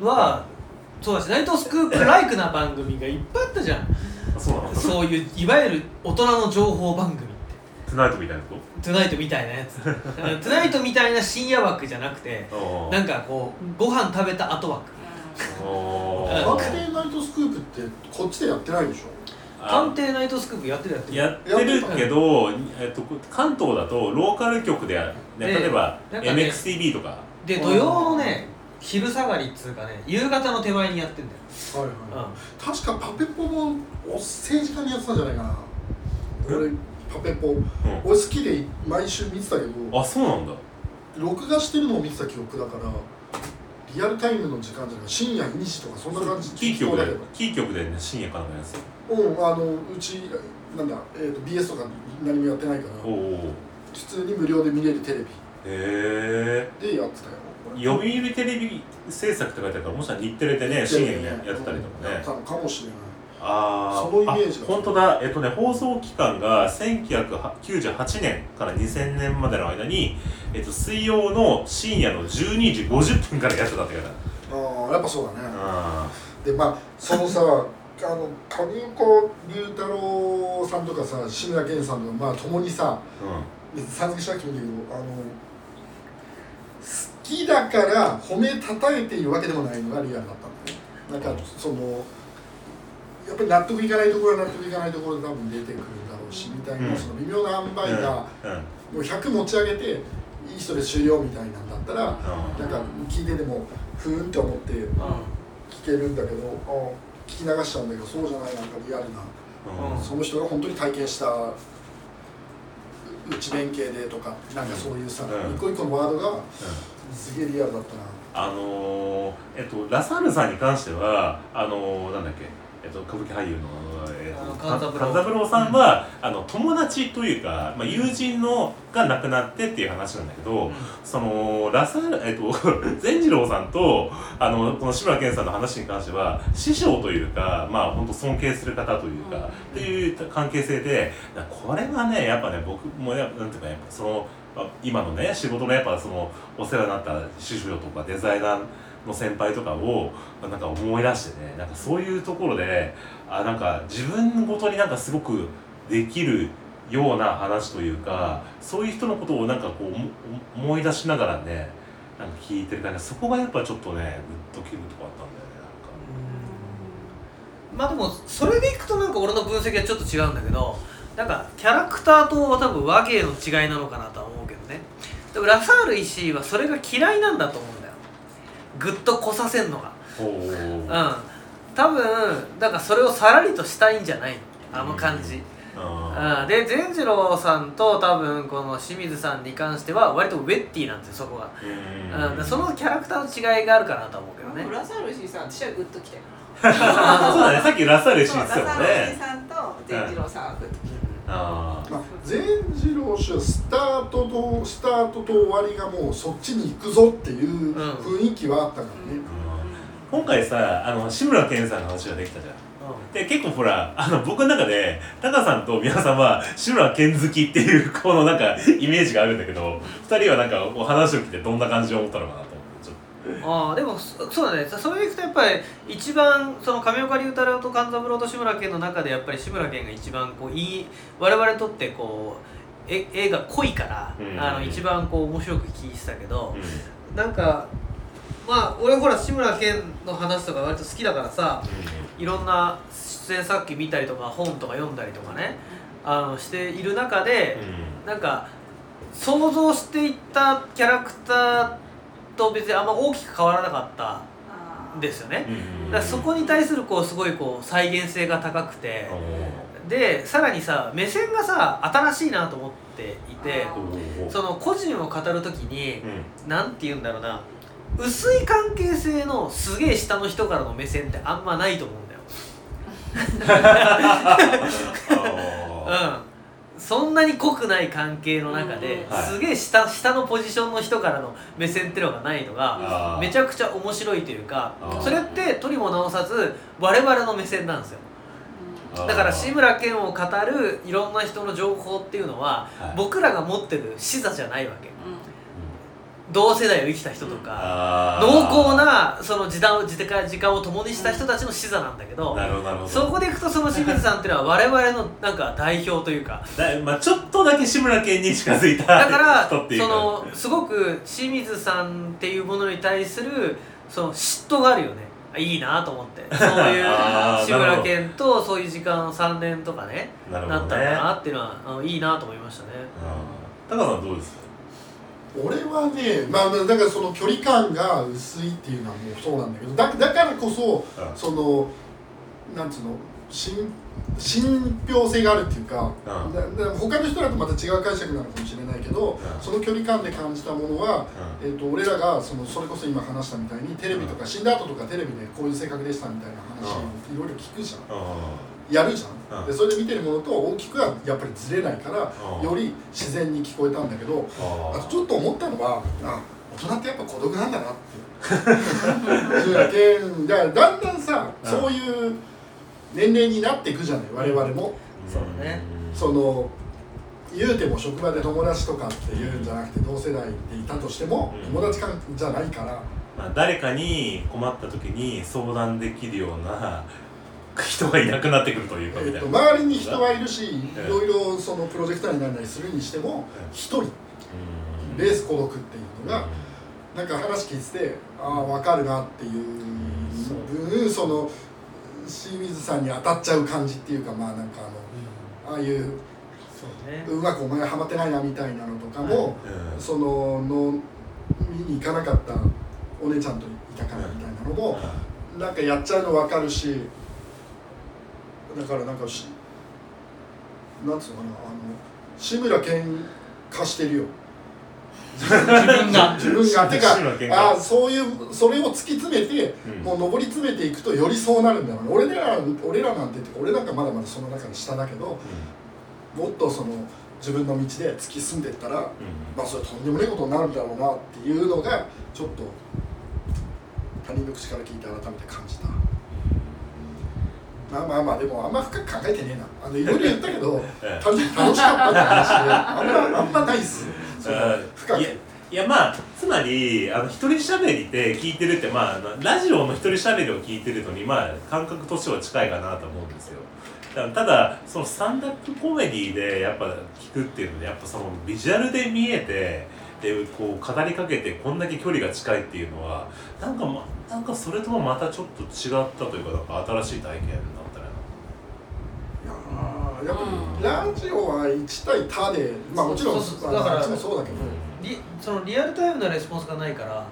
プは、うん。そうだしナイトスクープライクな番組がいっぱいあったじゃん。あそうなの？そういういわゆる大人の情報番組って。トゥナイトみたいなこトゥナイトみたいなやつ。うんトゥナイトみたいな深夜枠じゃなくてとなんかこうご飯食べた後枠。お探偵ナイトスクープってこっちでやってないでしょ？探偵ナイトスクープやってるやってる。やってるけど、えっと、関東だとローカル局で、ね、で例えば MXTV とか。で土曜のね昼下がりっつうかね夕方の手前にやってんだよ、はいはい。確かパペポもお政治家にやってたんじゃないかな。俺パペポ。俺好きで毎週見てたけど。あそうなんだ。録画してるのを見てた記憶だからリアルタイムの時間じゃない深夜2時とかそんな感じ。キー局でキー局で、ね、深夜からのやつ。うんあのうちなんだ、えー、と BS とか何もやってないから普通に無料で見れるテレビ。へえ。でやってたよ。読売テレビ制作って書いてあるからもしかしたら日テレでね深夜にやってたりとかね。やったのかもしれないあー。そのイメージ本当だ。えっとね放送期間が1998年から2000年までの間に、えっと、水曜の深夜の12時50分からやってたって書いてある。ああやっぱそうだね。あでまあそのさ [LAUGHS] あの上岡龍太郎さんとかさ志村けんさんのまあ共にさ別にさん付けしなくてもいいんだけどあの好きだから褒めたたえているわけでもないのがリアルだったんだよね。なんかそのやっぱり納得いかないところは納得いかないところで多分出てくるんだろうしみたいな、うんその微妙な塩梅がもう100持ち上げていい人で終了みたいなん。だったらなんか聞いててもふーんって思って聞けるんだけどあ聞き流しちゃうんだけどそうじゃないなんかリアルな。うん。その人が本当に体験したう内弁慶でとかなんかそういうさ、うん。一個一個のワードがすげえリアルだったな。あのー、えっとラサールさんに関してはあのー、なんだっけえっと歌舞伎俳優の、えっと、勘三郎さん。は、あの友達というか、まあ、友人のが亡くなってっていう話なんだけど、そのラサえっと [LAUGHS] 善次郎さんとあのこの志村けんさんの話に関しては師匠というかまあ本当尊敬する方というか、っていう関係性でだこれはねやっぱね僕もやなんていうかやっぱそのまあ今のね仕事のやっぱそのお世話になった師匠とかデザイナーの先輩とかをなんか思い出してねなんかそういうところであなんか自分ごとになんかすごくできるような話というかそういう人のことをなんかこう思思い出しながらねなんか聞いてるからそこがやっぱちょっとねグッときるとこあったんだよねまあでもそれでいくとなんか俺の分析はちょっと違うんだけどなんかキャラクターと多分和芸の違いなのかなとは思うけどね。でもラサール石井はそれが嫌いなんだと思うぐっとこさせんのが。うん。多分だからそれをさらりとしたいんじゃない？のあの感じ、あうん、で善次郎さんと多分この清水さんに関しては割とウェッティなんですよそこが、ーうん、でそのキャラクターの違いがあるかなとは思うけどね。ラサールシーさん私はグッときて [LAUGHS] そうだね。さっきラサール氏そうラ言ってたもんサールシーねさんと善次郎さんはグッときてあまあ、善次郎氏はスタートとスタートと終わりがもうそっちに行くぞっていううん。雰囲気はあったからね、今回さあの志村けんさんの話ができたじゃん。で結構ほらあの僕の中でタカさんと皆さんは志村けん好きっていうこのなんかイメージがあるんだけど二人はなんかお話を聞いてどんな感じを思ったのかなああでもそそうだね。それでいくとやっぱり一番その上岡龍太郎と勘三郎と志村けんの中でやっぱり志村けんが一番こういい我々にとってこうえ絵が濃いから、うん。あの一番こう面白く聞いてたけどと、なんかまあ俺ほら志村けんの話とか割と好きだからさいろんな出演作品見たりとか本とか読んだりとかねあのしている中で、なんか想像していったキャラクターと別にあんま大きく変わらなかったですよね、うんだからそこに対するこうすごいこう再現性が高くて、でさらにさ目線がさ新しいなと思っていてその個人を語る時にうん。て言うんだろうな。薄い関係性のすげえ下の人からの目線ってあんまないと思うんだよ。[LAUGHS] あ [LAUGHS] うん、そんなに濃くない関係の中で、はい。すげえ下下のポジションの人からの目線っていうのがないのがめちゃくちゃ面白いというかそれってとりも直さず我々の目線なんですよ。ー。だから志村けんを語るいろんな人の情報っていうのは、はい。僕らが持ってる視座じゃないわけ同世代を生きた人とか、濃厚なその時間を時間時間を共にした人たちの視座なんだけど、なるほどそこでいくとその清水さんっていうのは我々のなんか代表というかだまあ、ちょっとだけ志村けんに近づいただからそのすごく清水さんっていうものに対するその嫉妬があるよね。あいいなと思って。[LAUGHS] そういう志村けんとそういう時間3年とかねなったのかなっていうのはいいなと思いましたね。うん。タカさんどうですか？俺はねまあまあだからその距離感が薄いっていうのはもうそうなんだけどだだからこそうん。そのなんつうの信信憑性があるっていうか、うん。だだ他の人だとまた違う解釈なのかもしれないけど、ん。その距離感で感じたものは、えー、と俺らがそのそれこそ今話したみたいにテレビとか、死んだ後とかテレビでこういう性格でしたみたいな話をいろいろ聞くじゃん、うやるじゃん、うん。でそれで見てるものと大きくはやっぱりずれないから、うん。より自然に聞こえたんだけど、ああとちょっと思ったのはあ大人ってやっぱ孤独なんだなって。志村けんだからだんだんさ、うん。そういう年齢になっていくじゃない我々も、そうだね。その言うても職場で友達とかっていうんじゃなくて同世代でいたとしても、うん。友達感じゃないから。まあ、誰かに困った時に相談できるような人がいなくなってくるというかみえっと、たいな、周りに人はいるしいうんろいろそのプロジェクターになったりするにしても一人。うん。ベース孤独っていうのがなんか話聞いててああ分かるなっていう分その清水さんに当たっちゃう感じっていうかまあなんかあのああいうそうね。うまくお前ハマってないなみたいなのとかも、うん。そのの見に行かなかったお姉ちゃんといたからみたいなのも、なんかやっちゃうの分かるしだからなんかしなんつうのかなあの志村けん化してるよ。自分が。[LAUGHS] 自分がてかあそういうそれを突き詰めて、うん。もう上り詰めていくとよりそうなるんだろうね俺ら俺らなんて俺なんかまだまだその中で下だけどもっとその自分の道で突き進んでいったら、まあそれとんでもないことになるんだろうなっていうのがちょっと他人の口から聞いて改めて感じたまあまあまあでもあんま深く考えてねえな。あのいろいろ言ったけど [LAUGHS] 楽しかった。って話であんま [LAUGHS] あんまないっす。そ深く。いやまあつまりあの一人喋りって聞いてるってまあラジオの一人喋りを聞いてるのにまあ感覚としては近いかなと思うんですよ。だただそのスタンダップコメディでやっぱ聞くっていうのでやっぱそのビジュアルで見えてでこう語りかけてこんだけ距離が近いっていうのはなんかまなんかそれともまたちょっと違ったというかなんか新しい体験だったねいやっぱラジオは1対他でまあもちろんそう。そうだからもそうだけど、リそのリアルタイムなレスポンスがないから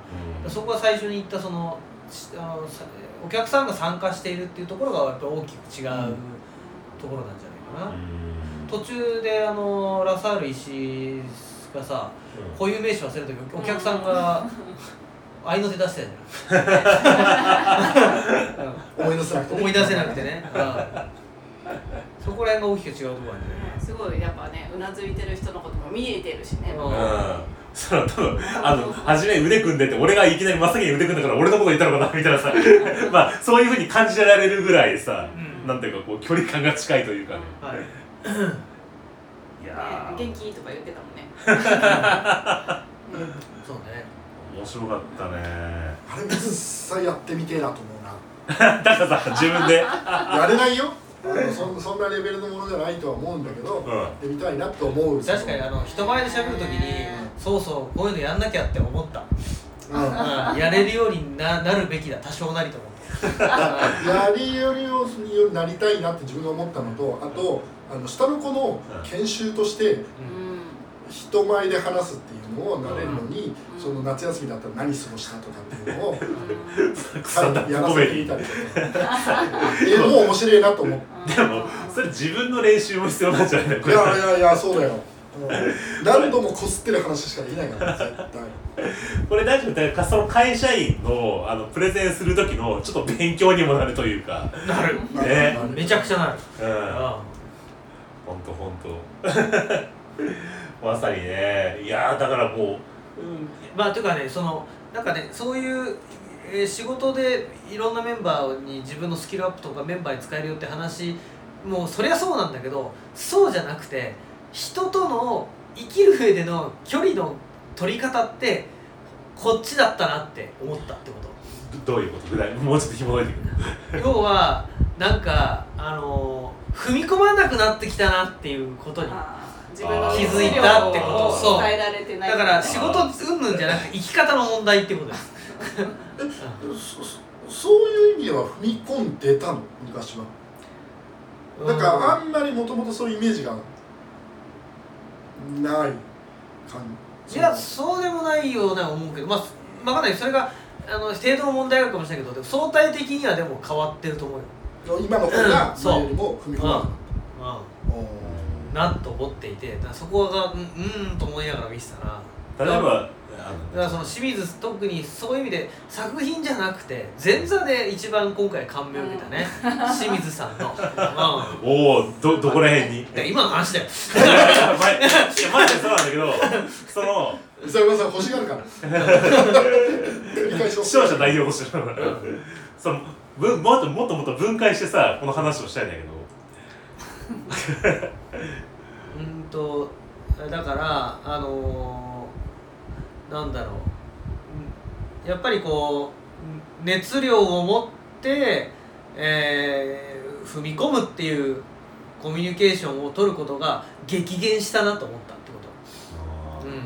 うん。そこが最初に言ったそのしあのさお客さんが参加しているっていうところがやっぱ大きく違うところなんじゃないかな、途中であのラサール石井がさ固有名詞忘れた時お客さんが合いの手出してたじゃん。[LAUGHS] 思い出せなくて、思い出せなくてね、うんそこら辺が大きく違うところなんじゃないすごいやっぱねうなずいてる人のことも見えてるしね。うん。うん。その多分あの初め腕組んでて俺がいきなり真っ先に腕組んだから俺のこと言ったのかなみたいなさ。まあそういうふうに感じられるぐらいさ、うん。なんていうかこう距離感が近いというかね。はい。いや元気とか言ってたもんね。そうね。面白かったね。あれ実際やってみてえなと思うな。だからさ自分で。やれないよそんそんなレベルのものじゃないとは思うんだけど、うん。やってみたいなと思う。確かにあの人前で喋るときにそうそうこういうのやんなきゃって思った、うん。うん。やれるようにななるべきだ多少なりと思ってやりよりをになりたいなって自分が思ったのとあとあの下の子の研修としてうん。人前で話すっていうのをなれるのに、うん。その夏休みだったら何過ごしたとかっていうのをスタンダッやらせてみたりとかっていうのも面白いなと思って。でもそれ自分の練習も必要なんじゃないいれやいやいやそうだよ、うん。何度もこすってる話しかできないから絶対。これ大丈夫だからその会社員のあのプレゼンする時のちょっと勉強にもなるというか。なる。ね。めちゃくちゃなる、うん。うほんとほんとまさにね。いやーだからもう、ん。まあというかねそのなんかねそういう、えー仕事でいろんなメンバーに自分のスキルアップとかメンバーに使えるよって話もうそりゃそうなんだけどそうじゃなくて人との生きる上での距離の取り方ってこっちだったなって思ったってこと。どどういうこと？ぐらい。もうちょっと紐解いてくる。[LAUGHS] 要はなんかあの踏み込まなくなってきたなっていうことに自分の気づいたってこと。を伝えられてない。だから仕事うんぬんじゃなくて生き方の問題ってことです。そそそういう意味では踏み込んでたの？昔は。なんかあんまりもともとそういうイメージがない感じ。いやそうでもないような思うけど。まあ分かんない。それがあの程度の問題があるかもしれないけどでも相対的にはでも変わってると思うよ、今の方がうんそう。前よりも踏み込まなかっうたおーん、なと思っていてだそこがうんうーんと思いながら見てたな例えばあだからその清水特にそういう意味で作品じゃなくて前座で一番今回感銘を受けたね、清水さんの、う [LAUGHS] のおおどどこら辺に？今の話だよ。前いやマジでそうなんだけど [LAUGHS] その伊沢さん欲しがるから。繰り返しを視聴者代表としてのそのぶもっともっともっと分解してさこの話をしたいんだけどうんとだからあのーなんだろう。やっぱりこう熱量を持ってえー踏み込むっていうコミュニケーションを取ることが激減したなと思ったってこと、うん、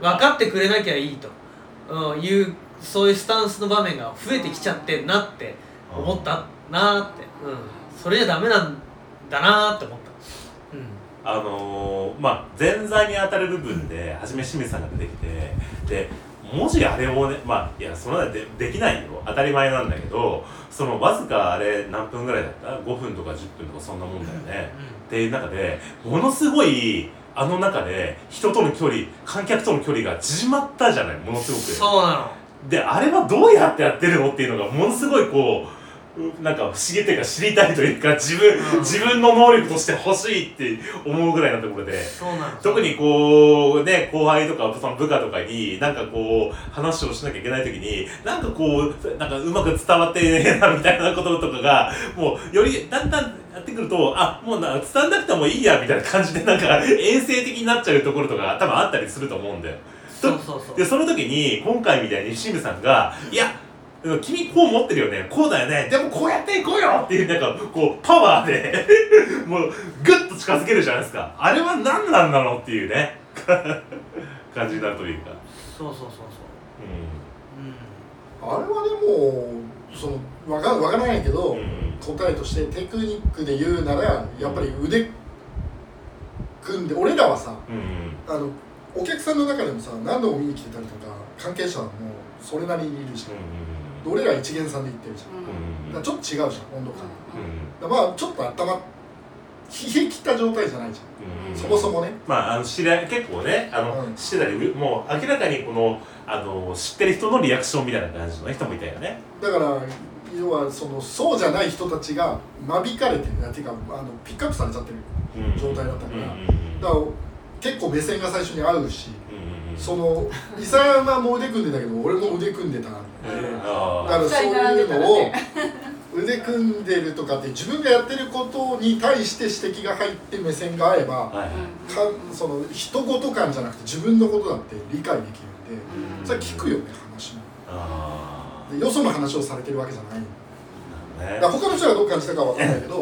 分かってくれなきゃいいと、うん、いうそういうスタンスの場面が増えてきちゃってんなって思ったなって、うん、それじゃダメなんだなって思った、うん。あのーまあ前座に当たる部分で初め清水さんが出てきてで文字あれをねまあいやそんなのでできないよ。当たり前なんだけどそのわずかあれ何分ぐらいだった？5分とか10分とかそんなもんだよね、っていう中でものすごいあの中で人との距離観客との距離が縮まったじゃないものすごく。そうなの。であれはどうやってやってるの？っていうのがものすごいこううなんか不思議というか知りたいというか自分、うん。自分の能力として欲しいって思うぐらいなところで特にこうね後輩とかその部下とかになんかこう話をしなきゃいけない時になんかこうなんかうまく伝わってねえなみたいなこととかがもうよりだんだんやってくるとあもうな伝わんなくてもいいやみたいな感じでなんか衛生的になっちゃうところとか多分あったりすると思うんだよ。そうそうそう。でその時に今回みたいに清水さんが「いや君こう持ってるよね。こうだよね。でもこうやっていこうよ!」っていうなんかこうパワーで。[LAUGHS] もうグッと近づけるじゃないですか。あれは何なんだろうっていうね。[LAUGHS] 感じになるというか、そうそうそうそう。ううん。あれはでもそのわかわからないけど、んうん。答えとしてテクニックで言うならやっぱり腕組んで俺らはさうんあのお客さんの中でもさ何度も見に来てたりとか関係者もそれなりにいるじゃん、俺ら一元さんで行ってるじゃん。うん。だからちょっと違うじゃん温度感、うん。だからまあちょっと温まっ冷え切った状態じゃないじゃん、うん。そもそもね。まあ、あの知り合い結構ねあの、うん。知ってたりもう明らかにこのあの知ってる人のリアクションみたいな感じの人もいたよね。だから要はそのそうじゃない人たちが間引かれてる。っていうかあのピックアップされちゃってる状態だったから、だから結構目線が最初に合うし、その伊佐山も腕組んでたけど俺も腕組んでたんで、あだからそういうのを腕組んでる [LAUGHS] とかって自分がやってることに対して指摘が入って目線が合えば、かその人事感じゃなくて自分のことだって理解できるんで、うんそれは聞くよね話も。あでよその話をされてるわけじゃない。あね。だから他の人がどう感じたかは分かんないけどう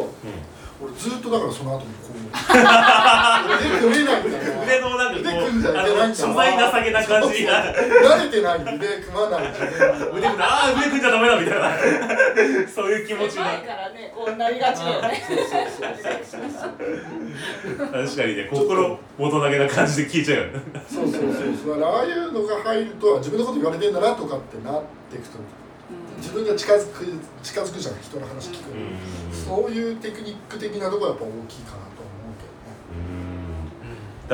俺ずっとだからその後にこう。[LAUGHS] 腕組めないんだよ。ん腕のなんか腕こ組んじゃいけないんだうあの所在情けな感じが。慣れてない腕組まない自分腕組んで [LAUGHS] ああ腕組んじゃダメだみたいな。[LAUGHS] そういう気持ちが前からねこうなりがちだよね。確かにね心もと投げな感じで聞いちゃうよね。そうそうそうそう。ああいうのが入ると自分のこと言われてんだなとかってなっていくと自分が近づく近づくじゃん人の話聞く、そういうテクニック的なところはやっぱ大きいかなと思うけ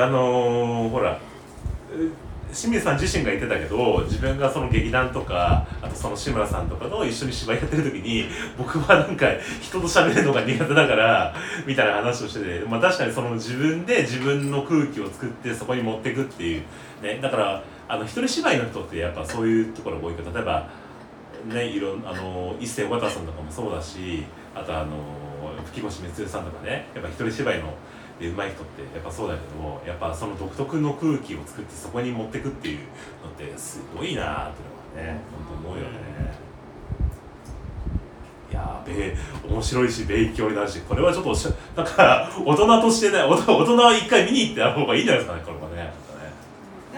どね。うん。あのー、ほらう清水さん自身が言ってたけど自分がその劇団とかあとその志村さんとかと一緒に芝居やってる時に僕はなんか人と喋るのが苦手だからみたいな話をしてて、まあ、確かにその自分で自分の空気を作ってそこに持っていくっていうね。だからあの一人芝居の人ってやっぱそういうところが多いから例えばねいろんあの一世尾形さんとかもそうだしあとあの吹越光代さんとかねやっぱ一人芝居ので上手い人ってやっぱそうだけどもやっぱその独特の空気を作ってそこに持ってくっていうのってすごいなーっていうのはね本当思うよね。いやーべ面白いし勉強になるしこれはちょっとしなんか大人としてね大人大人は一回見に行ってやる方がいいんじゃないですかねこれはね。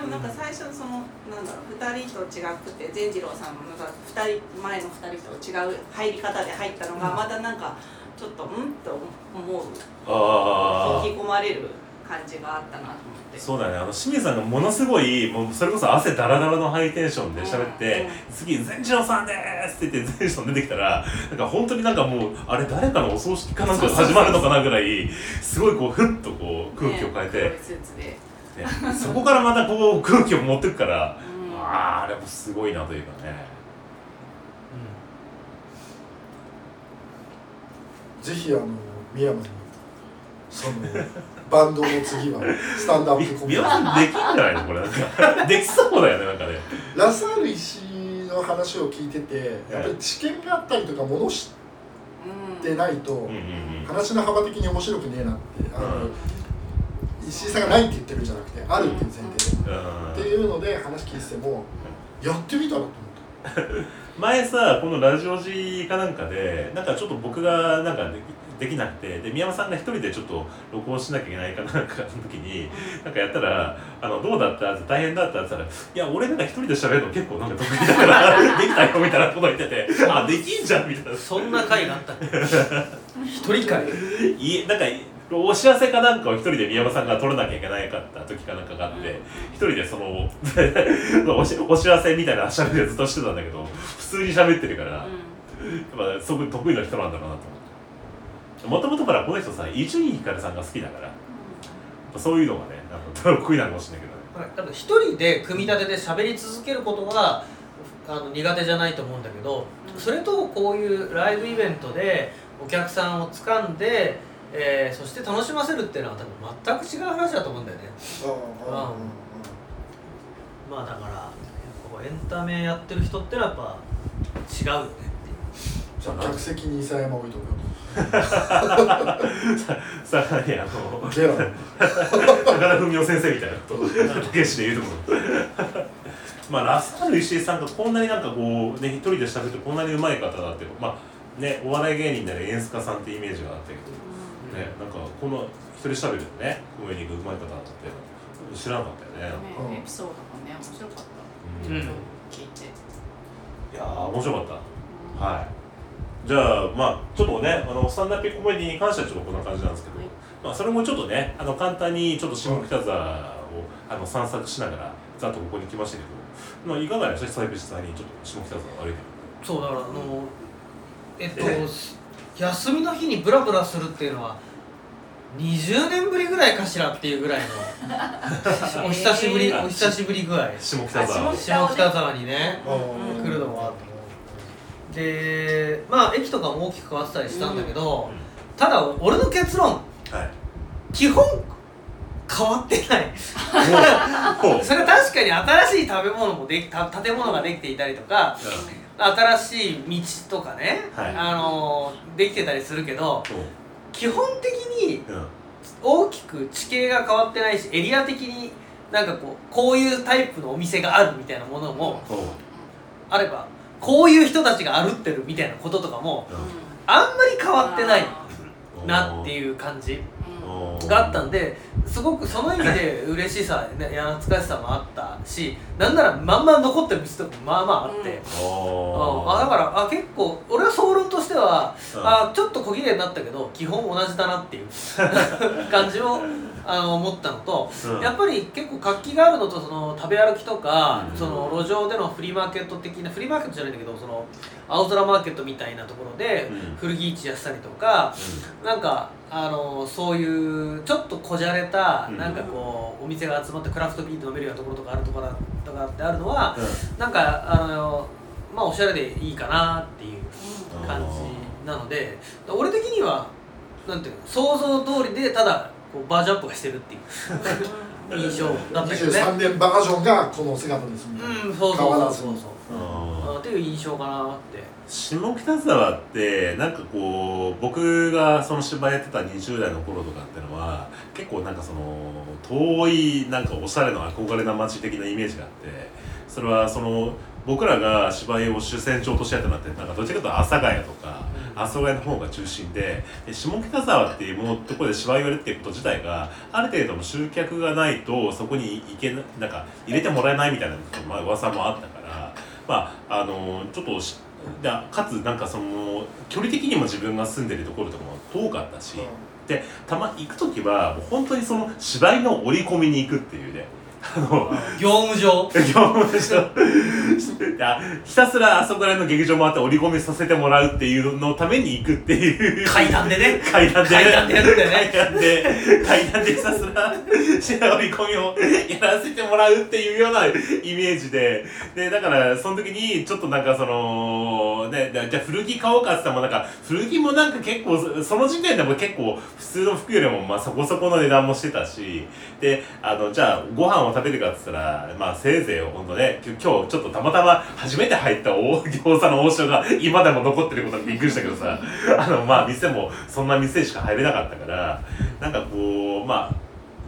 でもなんか最初そのなんだろう2人と違くて善次郎さんもなんか2人前の2人と違う入り方で入ったのがまたなんかちょっとうんと思う。引き込まれる感じがあったなと思って。そうだね。あの清水さんがものすごいもうそれこそ汗だらだらのハイテンションで喋って「次善次郎さんです!」って言って善次郎さん出てきたらなんか本当になんかもうあれ誰かのお葬式かなんかが始まるのかなぐらいすごいこうふっとこう空気を変えて、ね黒いスーツでねそこからまたこう空気を持ってくから、うん。あああれもすごいなというかね。ぜひあの宮山にそのバンドの次はスタンドアップコメデ宮ィできんじゃないのこれ。なんか。できそうだよねなんかね。ラサール石の話を聞いててやっぱり知見があったりとかもの知ってないとうんうんうん話の幅的に面白くねえなって。あの石井さんがないって言ってるんじゃなくてあるっていう前提で。うん。っていうので話聞いててもやってみたらと思っ [LAUGHS] 前さこのラジオ時かなんかでなんかちょっと僕がなんかでできなくてで宮山さんが一人でちょっと録音しなきゃいけないかなんかの時になんかやったら「あのどうだった?」大変だった?」って言ったら「いや俺なんか一人で喋るの結構なんか得意だからできたよ」みたいなこと言ってて「[LAUGHS] あできんじゃん」みたいな。そんな回があったっけ？[LAUGHS] 一人会？いなんかお知らせかなんかを一人で宮山さんが取らなきゃいけないかった時かなんかがあって一人でその [LAUGHS] おしお知らせみたいな喋りをずっとしてたんだけど普通に喋ってるから、やっぱすごく得意な人なんだろうなと思って。もともとからこの人さ伊集院光さんが好きだからそういうのがね得意なのかもしれないけどね。多分一人で組み立てで喋り続けることがあの苦手じゃないと思うんだけどそれとこういうライブイベントでお客さんを掴んで、えーそして楽しませるっていうのは多分全く違う話だと思うんだよね。あまあだからこうエンタメやってる人ってのはやっぱ違うよねっていう。じゃあ客席に伊佐山置いとくよ。[LAUGHS] さらにあの高田文雄先生みたいなこと。を竹内で言うところ。まあラスカル石井さんがこんなになんかこうね一人で喋ってこんなに上手い方だってまあねお笑い芸人なら演出家さんってイメージがあったけどねなんかこの一人喋りでね上に行く上手い方だって知らなかったよね。ねエピソードがね面白かった。うん。うん聞いて。いやー面白かった。はい。じゃあまあちょっとねあのスタンダップコメディに関してはちょっとこんな感じなんですけど、はい。まあそれもちょっとねあの簡単にちょっと下北沢をあの散策しながらざっとここに来ましたけど、まあ、いかがでした？久々にちょっと下北沢歩いてそうだからあのえっと休みの日にブラブラするっていうのは20年ぶりぐらいかしらっていうぐらいの [LAUGHS] お久しぶり、えー。お久しぶり具合。下北沢。あ下北沢にねうん。来るのはでまあ駅とかも大きく変わってたりしたんだけど、ただ俺の結論。はい。基本変わってない。[LAUGHS] それは確かに新しい食べ物もできた建物ができていたりとか新しい道とかね、はい。あのできてたりするけど基本的にうん。大きく地形が変わってないしエリア的になんかこうこういうタイプのお店があるみたいなものもあればこういう人たちが歩ってるみたいなこととかもあんまり変わってないなってういう感じ。うんがあったんですごくその意味で [LAUGHS] 嬉しさ、ね、いや懐かしさもあったしなんならまんま残ってる店とかもまあまああって。うん。あだからあ結構俺は総論としては、うん。あちょっと小綺麗になったけど基本同じだなっていう [LAUGHS] 感じをあの思ったのと、うん。やっぱり結構活気があるのとその食べ歩きとか、うん。その路上でのフリーマーケット的なフリーマーケットじゃないんだけどその青空マーケットみたいなところでうん。古着市やったりとか、なんかあのそういうちょっとこじゃれた、うん。なんかこうお店が集まってクラフトビール飲めるようなところとかあるところとかってあるのは、うん。なんかあのまあおしゃれでいいかなっていう感じなので俺的にはなんていうの想像通りでただこうバージョンアップがしてるっていう印象だったけどね。23年バージョンがこの姿ですみたいなうんそうそうそうそう。そううんっていう印象かなって。下北沢ってなんかこう僕がその芝居やってた20代の頃とかってのは結構なんかその遠いなんかおしゃれの憧れな街的なイメージがあってそれはその僕らが芝居を主戦場としてやったのってなんかどちらかというと阿佐ヶ谷とかうん。阿佐ヶ谷の方が中心でで下北沢っていうものところで芝居をやるっていうこと自体がある程度の集客がないとそこに行けななんか入れてもらえないみたいな、まあ噂もあったからまああのちょっとしでかつなんかその距離的にも自分が住んでるところとかも遠かったし、でたま行く時はもう本当にその芝居の織り込みに行くっていうねあの業務上。[LAUGHS] 業務でしょいやひたすらあそこら辺の劇場もあって織り込みさせてもらうっていうのために行くっていう。階段でね。[LAUGHS] 階段で。階段でやるんだよね。階段で。階段でひたすら折り込みをやらせてもらうっていうようなイメージで。でだからその時にちょっとなんかそのねじゃあ古着買おうかって言ったらもうなんか古着もなんか結構そその時点でも結構普通の服よりもまあそこそこの値段もしてたし。であのじゃあご飯を食べるかって言ったらまあせいぜいほんとね今日ちょっとたまたま初めて入った大餃子の王将が今でも残ってることにびっくりしたけどさあのまあ店もそんな店しか入れなかったからなんかこうまあ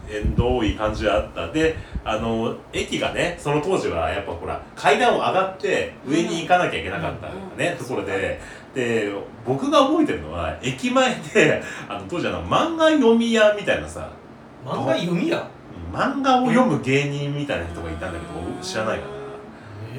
縁遠い感じはあった。であの駅がねその当時はやっぱほら階段を上がって上に行かなきゃいけなかったね、ところでで僕が覚えてるのは駅前であの当時あの漫画読み屋みたいなさ漫画読みや漫画を読む芸人みたいな人がいたんだけど知らないかな。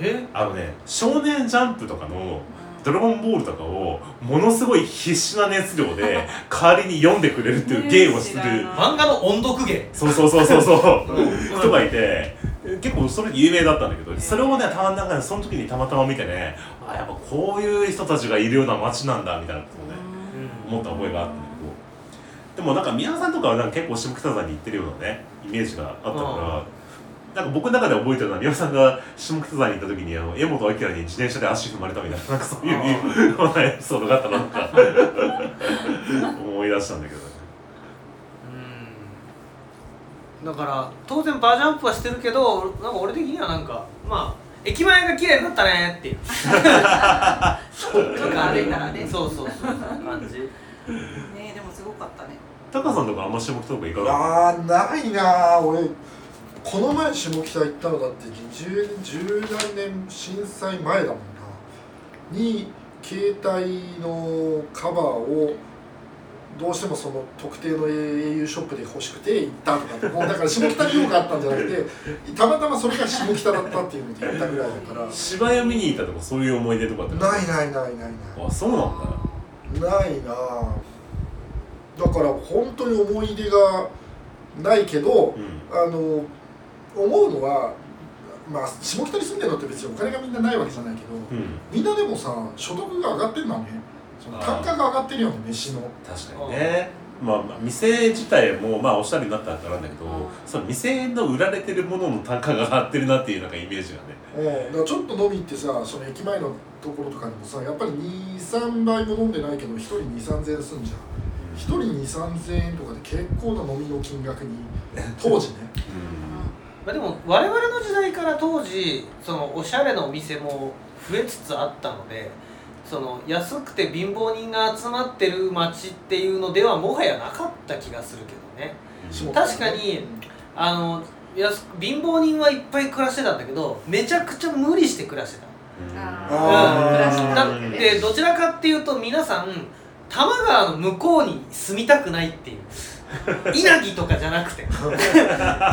え？あのね「少年ジャンプ」とかの「ドラゴンボール」とかをものすごい必死な熱量で [LAUGHS] 代わりに読んでくれるっていう芸をする、漫画の音読芸？そうそうそうそうそう。うん。人がいて結構それ有名だったんだけどそれをねたまなんかねその時にたまたま見てねあやっぱこういう人たちがいるような街なんだみたいなことをね思った覚えがあったんだけど。でもなんか宮川さんとかはなんか結構下北沢に行ってるようなねイメージがあったから。なんか僕の中で覚えてるのは宮川さんが下北沢に行った時にあの江本明に自転車で足踏まれたみたいななんかそういうようなエピソードがあったなとか [LAUGHS] 思い出したんだけどね。うん。だから当然バージョンアップはしてるけどなんか俺的にはなんかまあ駅前が綺麗になったねっていう。[LAUGHS] ちょっと歩いたらね。そうそうそう感じ。ねでもすごかったねタカさんとかあんま下北とか行かない？あーないなあ俺この前下北行ったのだって10十何年震災前だもんな。に携帯のカバーをどうしてもその特定の au ショップで欲しくて行ったとかってもうだから下北に用があったんじゃなくて [LAUGHS] たまたまそれが下北だったっていうので行ったぐらいだから。芝居を見に行ったとかそういう思い出とかってない？ないないないないあそうなんだ。ないなあだから本当に思い出がないけど、うん。あの思うのはまあ下北に住んでるのって別にお金がみんなないわけじゃないけど、うん。みんなでもさ所得が上がってんだねその単価が上がってるよね飯の。確かにね。まあ、まあ店自体もまあおしゃれになったからなんだけど、その店の売られてるものの単価が上がってるなっていうなんかイメージがね。うん。だちょっと飲み行ってさその駅前のところとかにもさやっぱり23杯も飲んでないけど1人2 3 0 0 0円すんじゃん1人2 3 0 0 0円とかで結構な飲みの金額に [LAUGHS] 当時ね。まあ、でも我々の時代から当時そのおしゃれなお店も増えつつあったのでその安くて貧乏人が集まってる街っていうのではもはやなかった気がするけどね。下北確かにあの安貧乏人はいっぱい暮らしてたんだけどめちゃくちゃ無理して暮らしてた。あー。暮らしだなってどちらかっていうと皆さん多摩川の向こうに住みたくないっていう。稲城とかじゃなくて。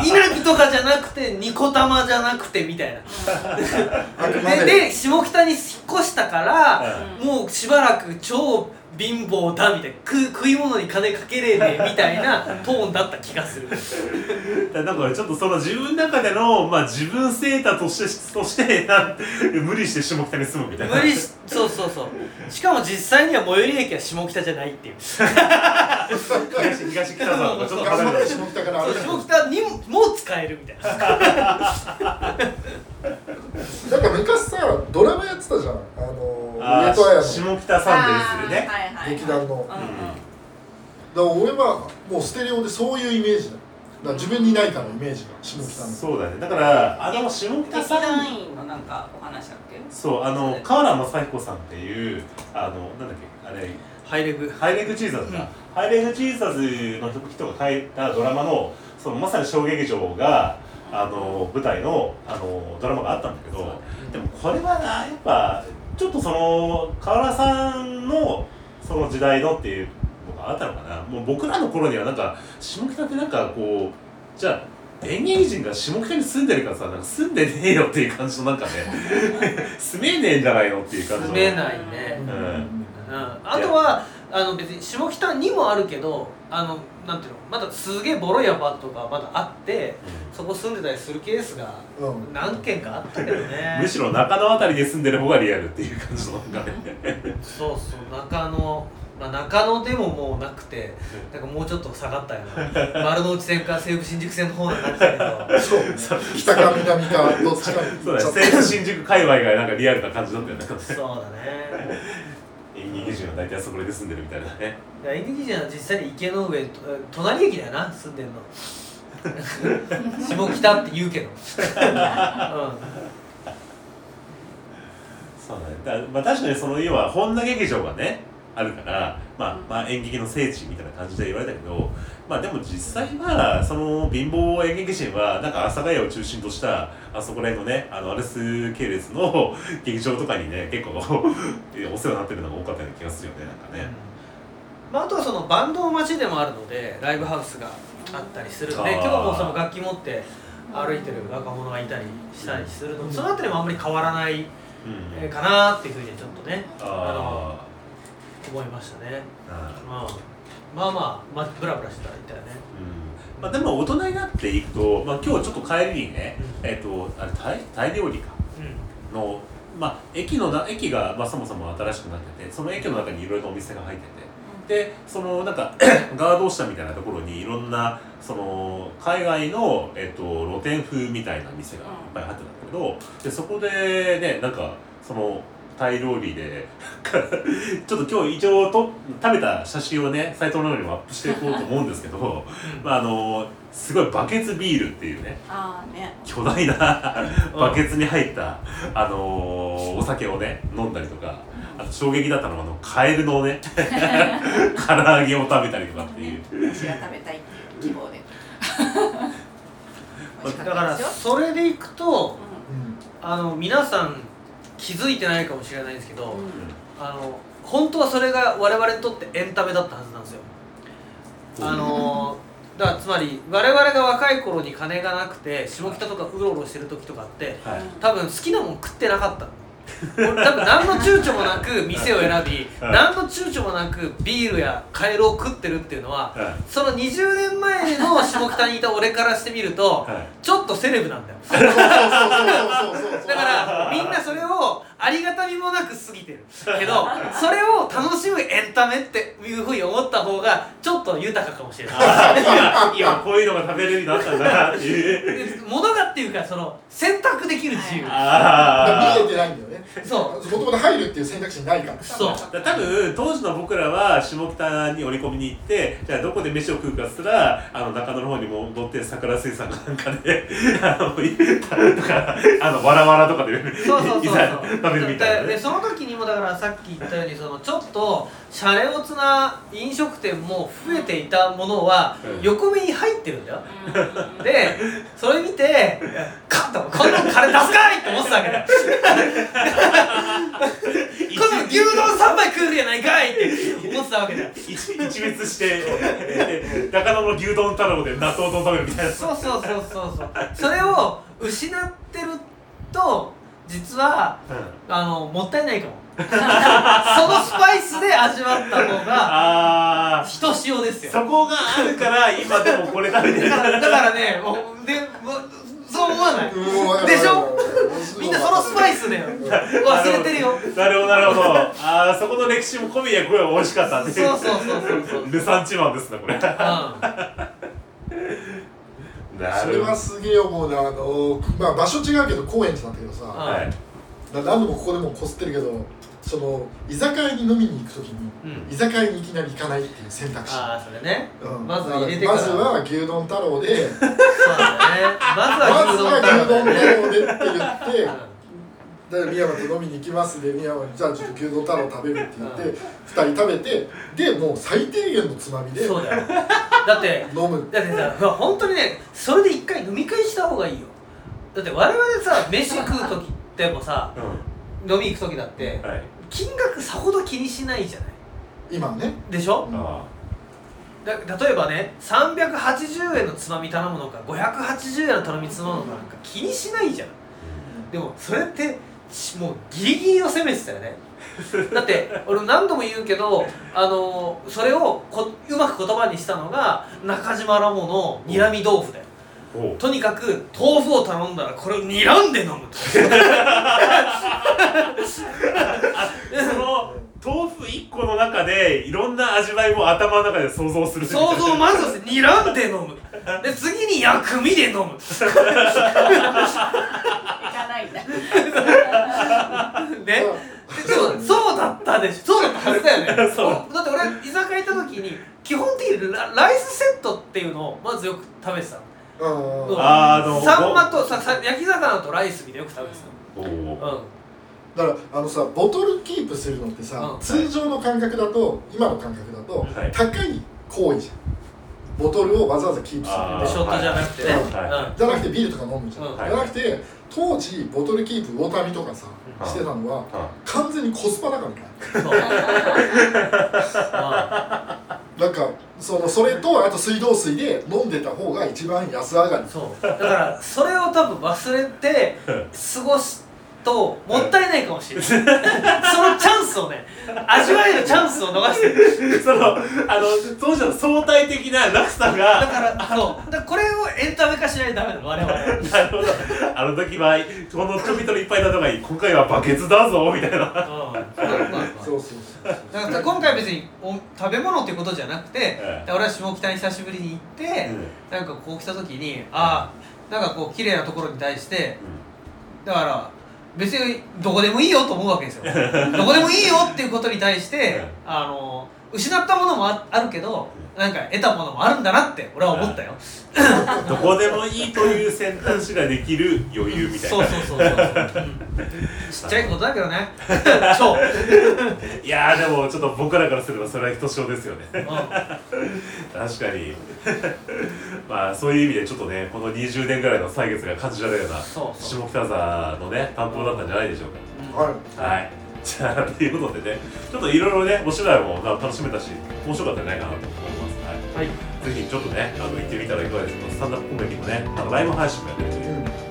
稲城とかじゃなくてニコ玉じゃなくてみたいな。で下北に引っ越したから、うもうしばらく超貧乏だみたいな食食い物に金かけれねえみたいなトーンだった気がする。[LAUGHS] だからちょっとその自分の中での、まあ、自分セーターとしてとしてなん無理して下北に住むみたいな。無理しそうそうそう。しかも実際には最寄り駅は下北じゃないっていう [LAUGHS] 東東北沢とかちょっと離れて下北からそう歩いて下北にも使えるみたいななんか昔さドラマやってたじゃんあの上戸彩下北サンデーズね、劇団のうんだから俺はもうステレオでそういうイメージだだ自分にないからイメージが下北のそうだね。だからあの下北劇サンデー団員のなんかお話だっけそうあの河原雅彦さんっていうあのなんだっけあれハイレグ。ハイレグチーザーズか、ハイレグチーザーズの人が書いたドラマのそのまさに小劇場があの舞台のあのドラマがあったんだけどでもこれはなやっぱちょっとその河原さんのその時代のっていうのがあったのかな。もう僕らの頃にはなんか下北ってなんかこうじゃあ演芸人が下北に住んでるからさなんか住んでねえよっていう感じのなんかね [LAUGHS] 住めねえんじゃないのっていう感じの。住めないね。うんうん。あとはあの別に下北にもあるけどあのなんていうのまだすげえボロいアパートとかまだあってそこ住んでたりするケースがうん。何件かあったけどね。[LAUGHS] むしろ中野あたりで住んでる方がリアルっていう感じのなんかね。そうそう中野まあ中野でももうなくてなんかもうちょっと下がったよな。丸の内線か西武新宿線の方になってたけど。そう。北か南かどっちかそうだね。西武新宿界隈がなんかリアルな感じだったよね。そうだね演技人は大体そこで住んでるみたいなねいや演劇人は実際に池の上と隣駅だよな住んでんの。[LAUGHS] 下北って言うけど、[LAUGHS] うん、そうだね。だまあ確かにその要は本田劇場がねあるから、まあ、まあ演劇の聖地みたいな感じで言われたけどまあでも実際はその貧乏演劇人はなんか阿佐ヶ谷を中心としたあそこら辺のねあのアレス系列の [LAUGHS] 劇場とかにね結構 [LAUGHS] お世話になってるのが多かったような気がするよねなんかね。まあ、あとはそのバンドの街でもあるのでライブハウスがあったりする。ので今日もその楽器持って歩いてる若者がいたりしたりするの。でそのあたりもあんまり変わらないうん。えーかなっていうふうにちょっとねああの思いましたね、あうん、まあまあ、まあ、ブラブラしてたらいたよね。うん。まあ、でも大人になっていくと、まあ、今日ちょっと帰りにね、うん。えっ、とあれタイタイ料理か。うの、まあ、駅のな駅が、まあ、そもそも新しくなっててその駅の中にいろいろなお店が入ってて。でそのなんか [COUGHS] ガード下みたいなところにいろんなその海外の、えっと露店風みたいな店がいっぱい入ってたんだけどでそこでねなんかそのタイ料理でちょっと今日一応と食べた写真をねサイトの方にもアップしていこうと思うんですけどまああのすごいバケツビールっていうねああね。巨大なバケツに入った、あのーお酒をね飲んだりとかあと衝撃だったのはあのカエルのね [LAUGHS] 唐揚げを食べたりとかっていう。私が食べたいっていう希望で。[LAUGHS] だからそれでいくとうん。あの皆さん気づいてないかもしれないんですけど、うん。うんあの本当はそれが我々にとってエンタメだったはずなんですよ。あのだからつまり我々が若い頃に金がなくて下北とかうろうろしてる時とかってはい。多分好きなもん食ってなかった。の俺多分何の躊躇もなく店を選びはい何の躊躇もなくビールやカエルを食ってるっていうのははいその20年前の下北にいた俺からしてみるとはいちょっとセレブなんだよ。だからみんなそれをありがたみもなく過ぎてる。けどそれを楽しむエンタメっていうふうに思った方がちょっと豊かかもしれない。あー今今こういうのが食べれるようになったんだなっていう。ものがっていうかその選択できる自由。あ見えてないんだよね。そもともと入るっていう選択肢ないから。そう。だ多分当時の僕らは下北に折り込みに行ってじゃあどこで飯を食うかっつったらあの中野の方に戻って桜水産かなんかで [LAUGHS] あのいとかあのわらわらとかでそうそうそう食べるみたいなででねその時にもだからさっき言ったようにそのちょっとシャレオツな飲食店も増えていたものはうん。横目に入ってるんだよ。うん。でそれ見て「カッとこんなの金出すかい!」って思ってたわけだよ。[LAUGHS] この牛丼3杯食うやないかいって思ってたわけだよ。[LAUGHS] 一一滅してで [LAUGHS] 中野の牛丼太郎で納豆丼食べるみたいな。そうそうそうそうそう。それを失ってると実はうん。あのもったいないかも。[LAUGHS] そのスパイスで味わった方があひとしおですよ。ーそこがあるから今でもこれ食べてる。だからだからねもうでもうそう思わない？うんでしょ？みんなそのスパイスね忘れてるよ。なるほどなるほど。ああそこの歴史も込みでこれは美味しかったってそうそうそうそうそう。ルサンチマンですねこれ。うん。なそれはすげえ思うな。あのまあ場所違うけど高円寺なんだけどさ、あはい。な何度もここでもこすってるけどその居酒屋に飲みに行くときにうん。居酒屋にいきなり行かないっていう選択肢。ああそれね。うん。まず入れてから。まずは牛丼太郎で。そうだね。まずは牛丼ね太郎でって言ってで宮山と飲みに行きますで宮山にじゃあちょっと牛丼太郎食べるって言ってう2人食べてでもう最低限のつまみで。飲そうだよだってむ。だってさ本当にねそれで一回飲み会した方がいいよ。だって我々さ飯食う時でもさう飲み行く時だってんはい。金額さほど気にしないじゃない？今ね。でしょ？うん。例えばね380円のつまみ頼むのか580円の頼みつまむのかなんか気にしないじゃん。でもそれってしもうギリギリを攻めてたよねだって俺何度も言うけどあのそれをこうまく言葉にしたのが中島ラモの睨み豆腐だよ。とにかく豆腐を頼んだらこれを睨んで飲むと。[LAUGHS] その豆腐1個の中でいろんな味わいを頭の中で想像する。想像をまずはして睨んで飲む。で次に薬味で飲む。行かないんだ。ね？でもそうだったでしょ。そうだったはずだよね。そう。だって俺居酒屋行った時に基本的にラライスセットっていうのをまずよく食べてたの。うんうんあーあのサンマとささ焼き魚とライスみたいなよく食べてたの。うんだからあのさボトルキープするのってさ、うん。通常の感覚だと今の感覚だと、はい。高い行為じゃん。ボトルをわざわざキープするでショットじゃなくてね、はい。じゃなくてビールとか飲むじゃん、うん。じゃなくて当時ボトルキープ魚民とかさ、うん。してたのはあ完全にコスパだからね。なんかそのそれとあと水道水で飲んでた方が一番安上がり。そう。だからそれを多分忘れて過ごすともったいないかもしれない。[LAUGHS] そのチャンスをね味わえるチャンスを逃してる。そのあの当時の相対的な落差だがからそう。だからこれをエンタメ化しないとダメなの我々。なるほど。あの時はこのちょびといっぱいだとかいい。今回はバケツだぞみたいな。うん。そうそうそうだから今回別にお食べ物っていうことじゃなくて、ええ。俺は下北に久しぶりに行って、なんかこう来た時にああなんかこう綺麗なところに対してだから別にどこでもいいよと思うわけですよ。どこでもいいよっていうことに対して、あの失ったものもああるけどなんか得たものもあるんだなって俺は思ったよ、[LAUGHS] どこでもいいという選択肢ができる余裕みたいな。そうそうそうそう、うん。ちっちゃいことだけどね。[LAUGHS] 超、うんいやーでもちょっと僕らからすればそれはひとしおですよね。確かに。まあそういう意味でちょっとねこの20年ぐらいの歳月が感じられるようなそうそう。下北沢のね担当だったんじゃないでしょうか。はい。はい。じゃあ、ということでね、ちょっといろいろね、お芝居も楽しめたし、面白かったんじゃないかなと思います。はい。はいぜひちょっとね、あの行ってみたらいかがですか？スタンダップコメディもね、あのライブ配信もやってるとい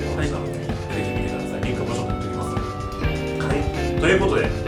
う話なので、ぜひ見てください。リンクもちょっと貼っておきます。はい。ということで、